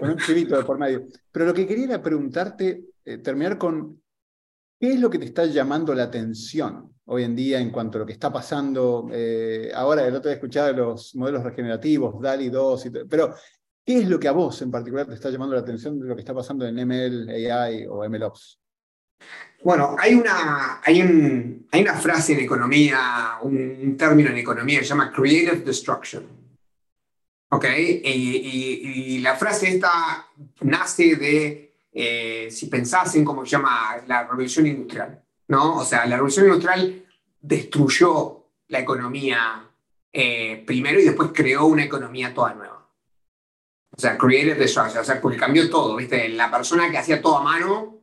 Con un chivito de por medio. Pero lo que quería era preguntarte, eh, terminar con. ¿Qué es lo que te está llamando la atención hoy en día en cuanto a lo que está pasando? Eh, ahora, el otro día escuchaba los modelos regenerativos, DALI 2, y pero ¿Qué es lo que a vos en particular te está llamando la atención de lo que está pasando en ML, AI o MLOps? Bueno, hay una, hay, un, hay una frase en economía, un, término en economía que se llama creative destruction. ¿Ok? Y, la frase esta nace de, eh, si pensás en cómo se llama la revolución industrial, ¿no? O sea, la revolución industrial destruyó la economía eh, primero y después creó una economía toda nueva. O sea, creative destruction, o sea, porque cambió todo, ¿viste? La persona que hacía todo a mano,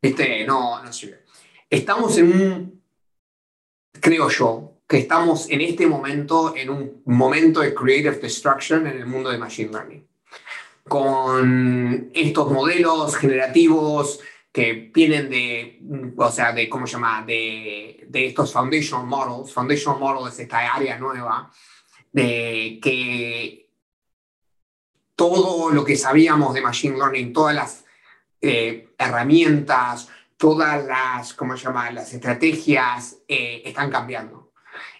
¿viste? No, no sirve. Estamos en un, creo yo, que estamos en este momento en un momento de creative destruction en el mundo de machine learning. Con estos modelos generativos que vienen de, o sea, de, ¿cómo se llama? De, de estos foundational models. Foundational models es esta área nueva de que todo lo que sabíamos de Machine Learning, todas las eh, herramientas, todas las, ¿cómo se las estrategias eh, están cambiando.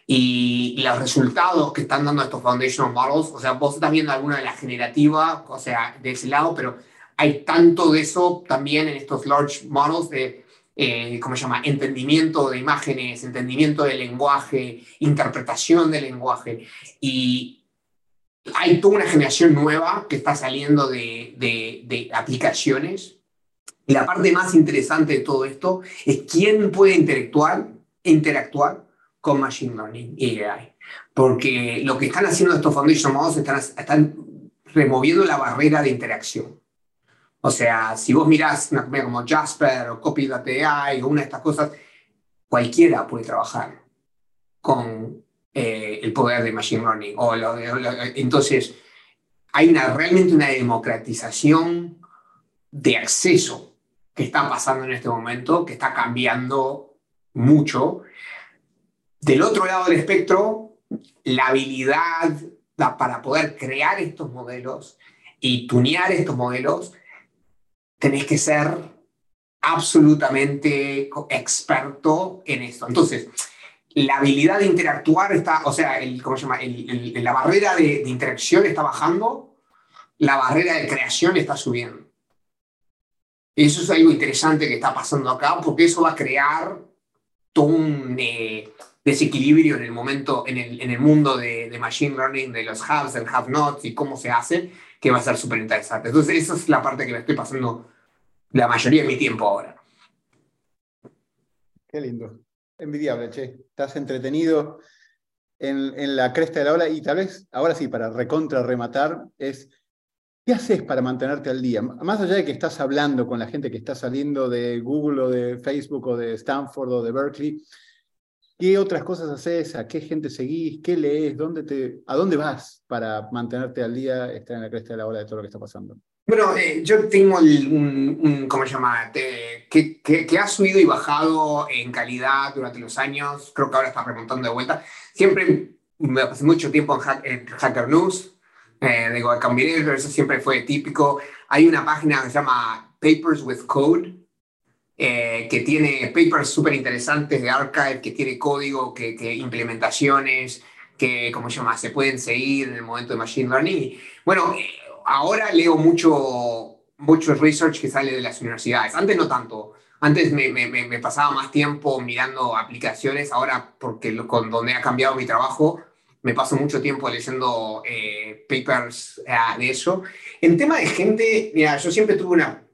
Y los resultados que están dando estos Foundational Models, o sea, vos estás viendo alguna de las generativas, o sea, de ese lado, pero hay tanto de eso también en estos Large Models de, eh, ¿cómo se llama?, entendimiento de imágenes, entendimiento del lenguaje, interpretación del lenguaje. Y hay toda una generación nueva que está saliendo de, de, aplicaciones. Y la parte más interesante de todo esto es quién puede interactuar, interactuar con Machine Learning y AI. Porque lo que están haciendo estos Foundation Models están, están removiendo la barrera de interacción. O sea, si vos mirás una compañía como Jasper o Copy.ai o una de estas cosas, cualquiera puede trabajar con eh, el poder de Machine Learning. O entonces, hay una, realmente una democratización de acceso que está pasando en este momento, que está cambiando mucho. Del otro lado del espectro, la habilidad para poder crear estos modelos y tunear estos modelos, tenés que ser absolutamente experto en esto. Entonces, la habilidad de interactuar está, o sea, el, ¿cómo se llama? la barrera de, interacción está bajando, la barrera de creación está subiendo. Eso es algo interesante que está pasando acá, porque eso va a crear todo un eh, desequilibrio en el momento, en el, en el mundo de, de, machine learning, de los hubs, del have nots y cómo se hace, que va a ser súper interesante. Entonces, esa es la parte que me estoy pasando la mayoría de mi tiempo ahora. Qué lindo envidiable, che. Estás entretenido en, la cresta de la ola y tal vez, ahora sí, para recontra rematar, es ¿Qué haces para mantenerte al día? Más allá de que estás hablando con la gente que está saliendo de Google o de Facebook o de Stanford o de Berkeley, ¿qué otras cosas haces? ¿A qué gente seguís? ¿Qué lees? ¿Dónde te, ¿A dónde vas para mantenerte al día, estar en la cresta de la hora de todo lo que está pasando? Bueno, eh, yo tengo un, ¿cómo se llama? que, que, ha subido y bajado en calidad durante los años. Creo que ahora está remontando de vuelta. Siempre me pasé mucho tiempo en Hacker News eh, digo, Combinator, eso siempre fue típico. Hay una página que se llama Papers with Code, eh, que tiene papers súper interesantes de archive, que tiene código, que, que, implementaciones, que, ¿cómo se llama?, se pueden seguir en el momento de Machine Learning. bueno, ahora leo mucho, mucho research que sale de las universidades. Antes no tanto. Antes me, me, me pasaba más tiempo mirando aplicaciones, ahora porque lo, con donde ha cambiado mi trabajo, me paso mucho tiempo leyendo eh, papers eh, de eso. En tema de gente, mira, yo siempre tuve una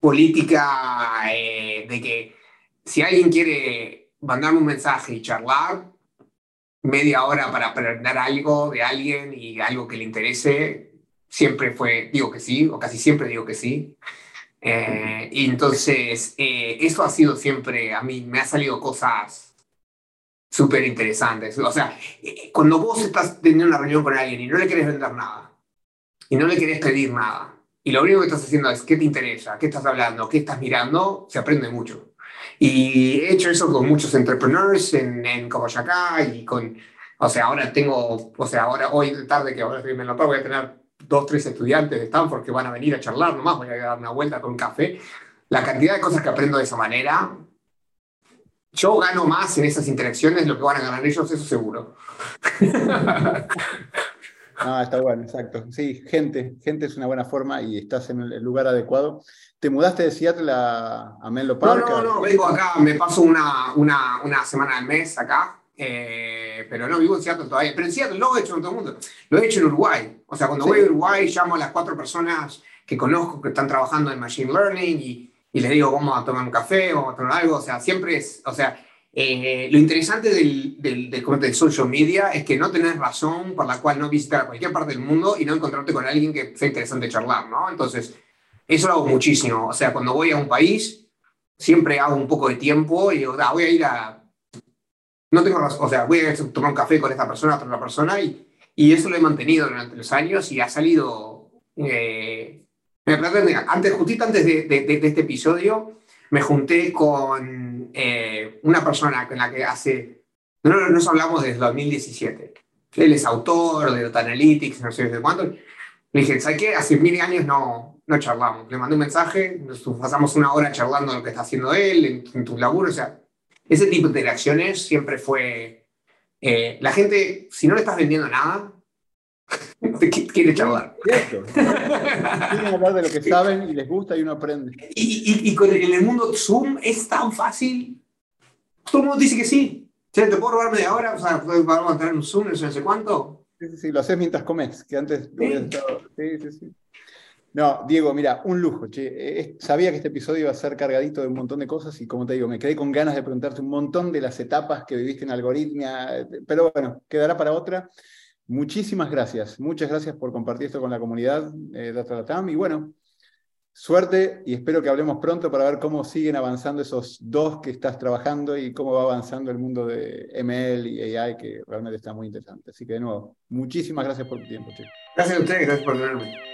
política eh, de que si alguien quiere mandarme un mensaje y charlar, media hora para aprender algo de alguien y algo que le interese, siempre fue, digo que sí, o casi siempre digo que sí. y entonces, eso ha sido siempre, a mí me ha salido cosas súper interesantes. O sea, eh, cuando vos estás teniendo una reunión con alguien y no le querés vender nada, y no le querés pedir nada, y lo único que estás haciendo es qué te interesa, qué estás hablando, qué estás mirando, se aprende mucho. Y he hecho eso con muchos entrepreneurs en, en acá y con, o sea, ahora tengo, o sea, ahora hoy de tarde que ahora me lo voy a tener dos, tres estudiantes de Stanford que van a venir a charlar nomás, voy a dar una vuelta con un café. La cantidad de cosas que aprendo de esa manera yo gano más en esas interacciones lo que van a ganar ellos, eso seguro. <laughs> Ah, está bueno, exacto. Sí, gente, gente es una buena forma y estás en el lugar adecuado. ¿Te mudaste de Seattle a, Menlo Park? No, no, no, vengo acá, me paso una, una, una semana al mes acá, eh, pero no vivo en Seattle todavía. Pero en Seattle lo he hecho en todo el mundo, lo he hecho en Uruguay. O sea, cuando voy a Uruguay llamo a las cuatro personas que conozco que están trabajando en Machine Learning y y les digo, vamos a tomar un café, vamos a tomar algo, o sea, siempre es, o sea, eh, lo interesante del, del, del, social media es que no tenés razón por la cual no visitar a cualquier parte del mundo y no encontrarte con alguien que sea interesante charlar, ¿no? Entonces, eso lo hago muchísimo. O sea, cuando voy a un país, siempre hago un poco de tiempo y digo, voy a ir a... No tengo razón, o sea, voy a tomar un café con esta persona, otra persona, y, y eso lo he mantenido durante los años y ha salido... Eh, antes, justito antes de, este episodio, me junté con eh, una persona con la que hace, no nos hablamos desde 2017. Él es autor de Data Analytics, no sé desde cuándo. Le dije, ¿sabes qué? Hace mil años no, no charlamos. Le mandé un mensaje, nos pasamos una hora charlando de lo que está haciendo él, en, en tu laburo. O sea, ese tipo de interacciones siempre fue... Eh, la gente, si no le estás vendiendo nada, <laughs> quiere charlar. Quieren hablar de lo que saben y les gusta y uno aprende. Y, y, con el, en el mundo Zoom es tan fácil. Todo el mundo dice que sí. ¿Te puedo robar media hora? O sea, vamos a entrar en un Zoom, no sé cuánto. Sí, sí, sí, lo haces mientras comes, que antes Sí, sí, sí. No, Diego, mira, un lujo. Che. Sabía que este episodio iba a ser cargadito de un montón de cosas y como te digo, me quedé con ganas de preguntarte un montón de las etapas que viviste en Algoritmia, pero bueno, quedará para otra. Muchísimas gracias. Muchas gracias por compartir esto con la comunidad eh, Data Latam. Y bueno, suerte y espero que hablemos pronto para ver cómo siguen avanzando esos dos que estás trabajando y cómo va avanzando el mundo de ML y AI, que realmente está muy interesante. Así que de nuevo, muchísimas gracias por tu tiempo. Che. Gracias a ustedes, gracias por tenerme.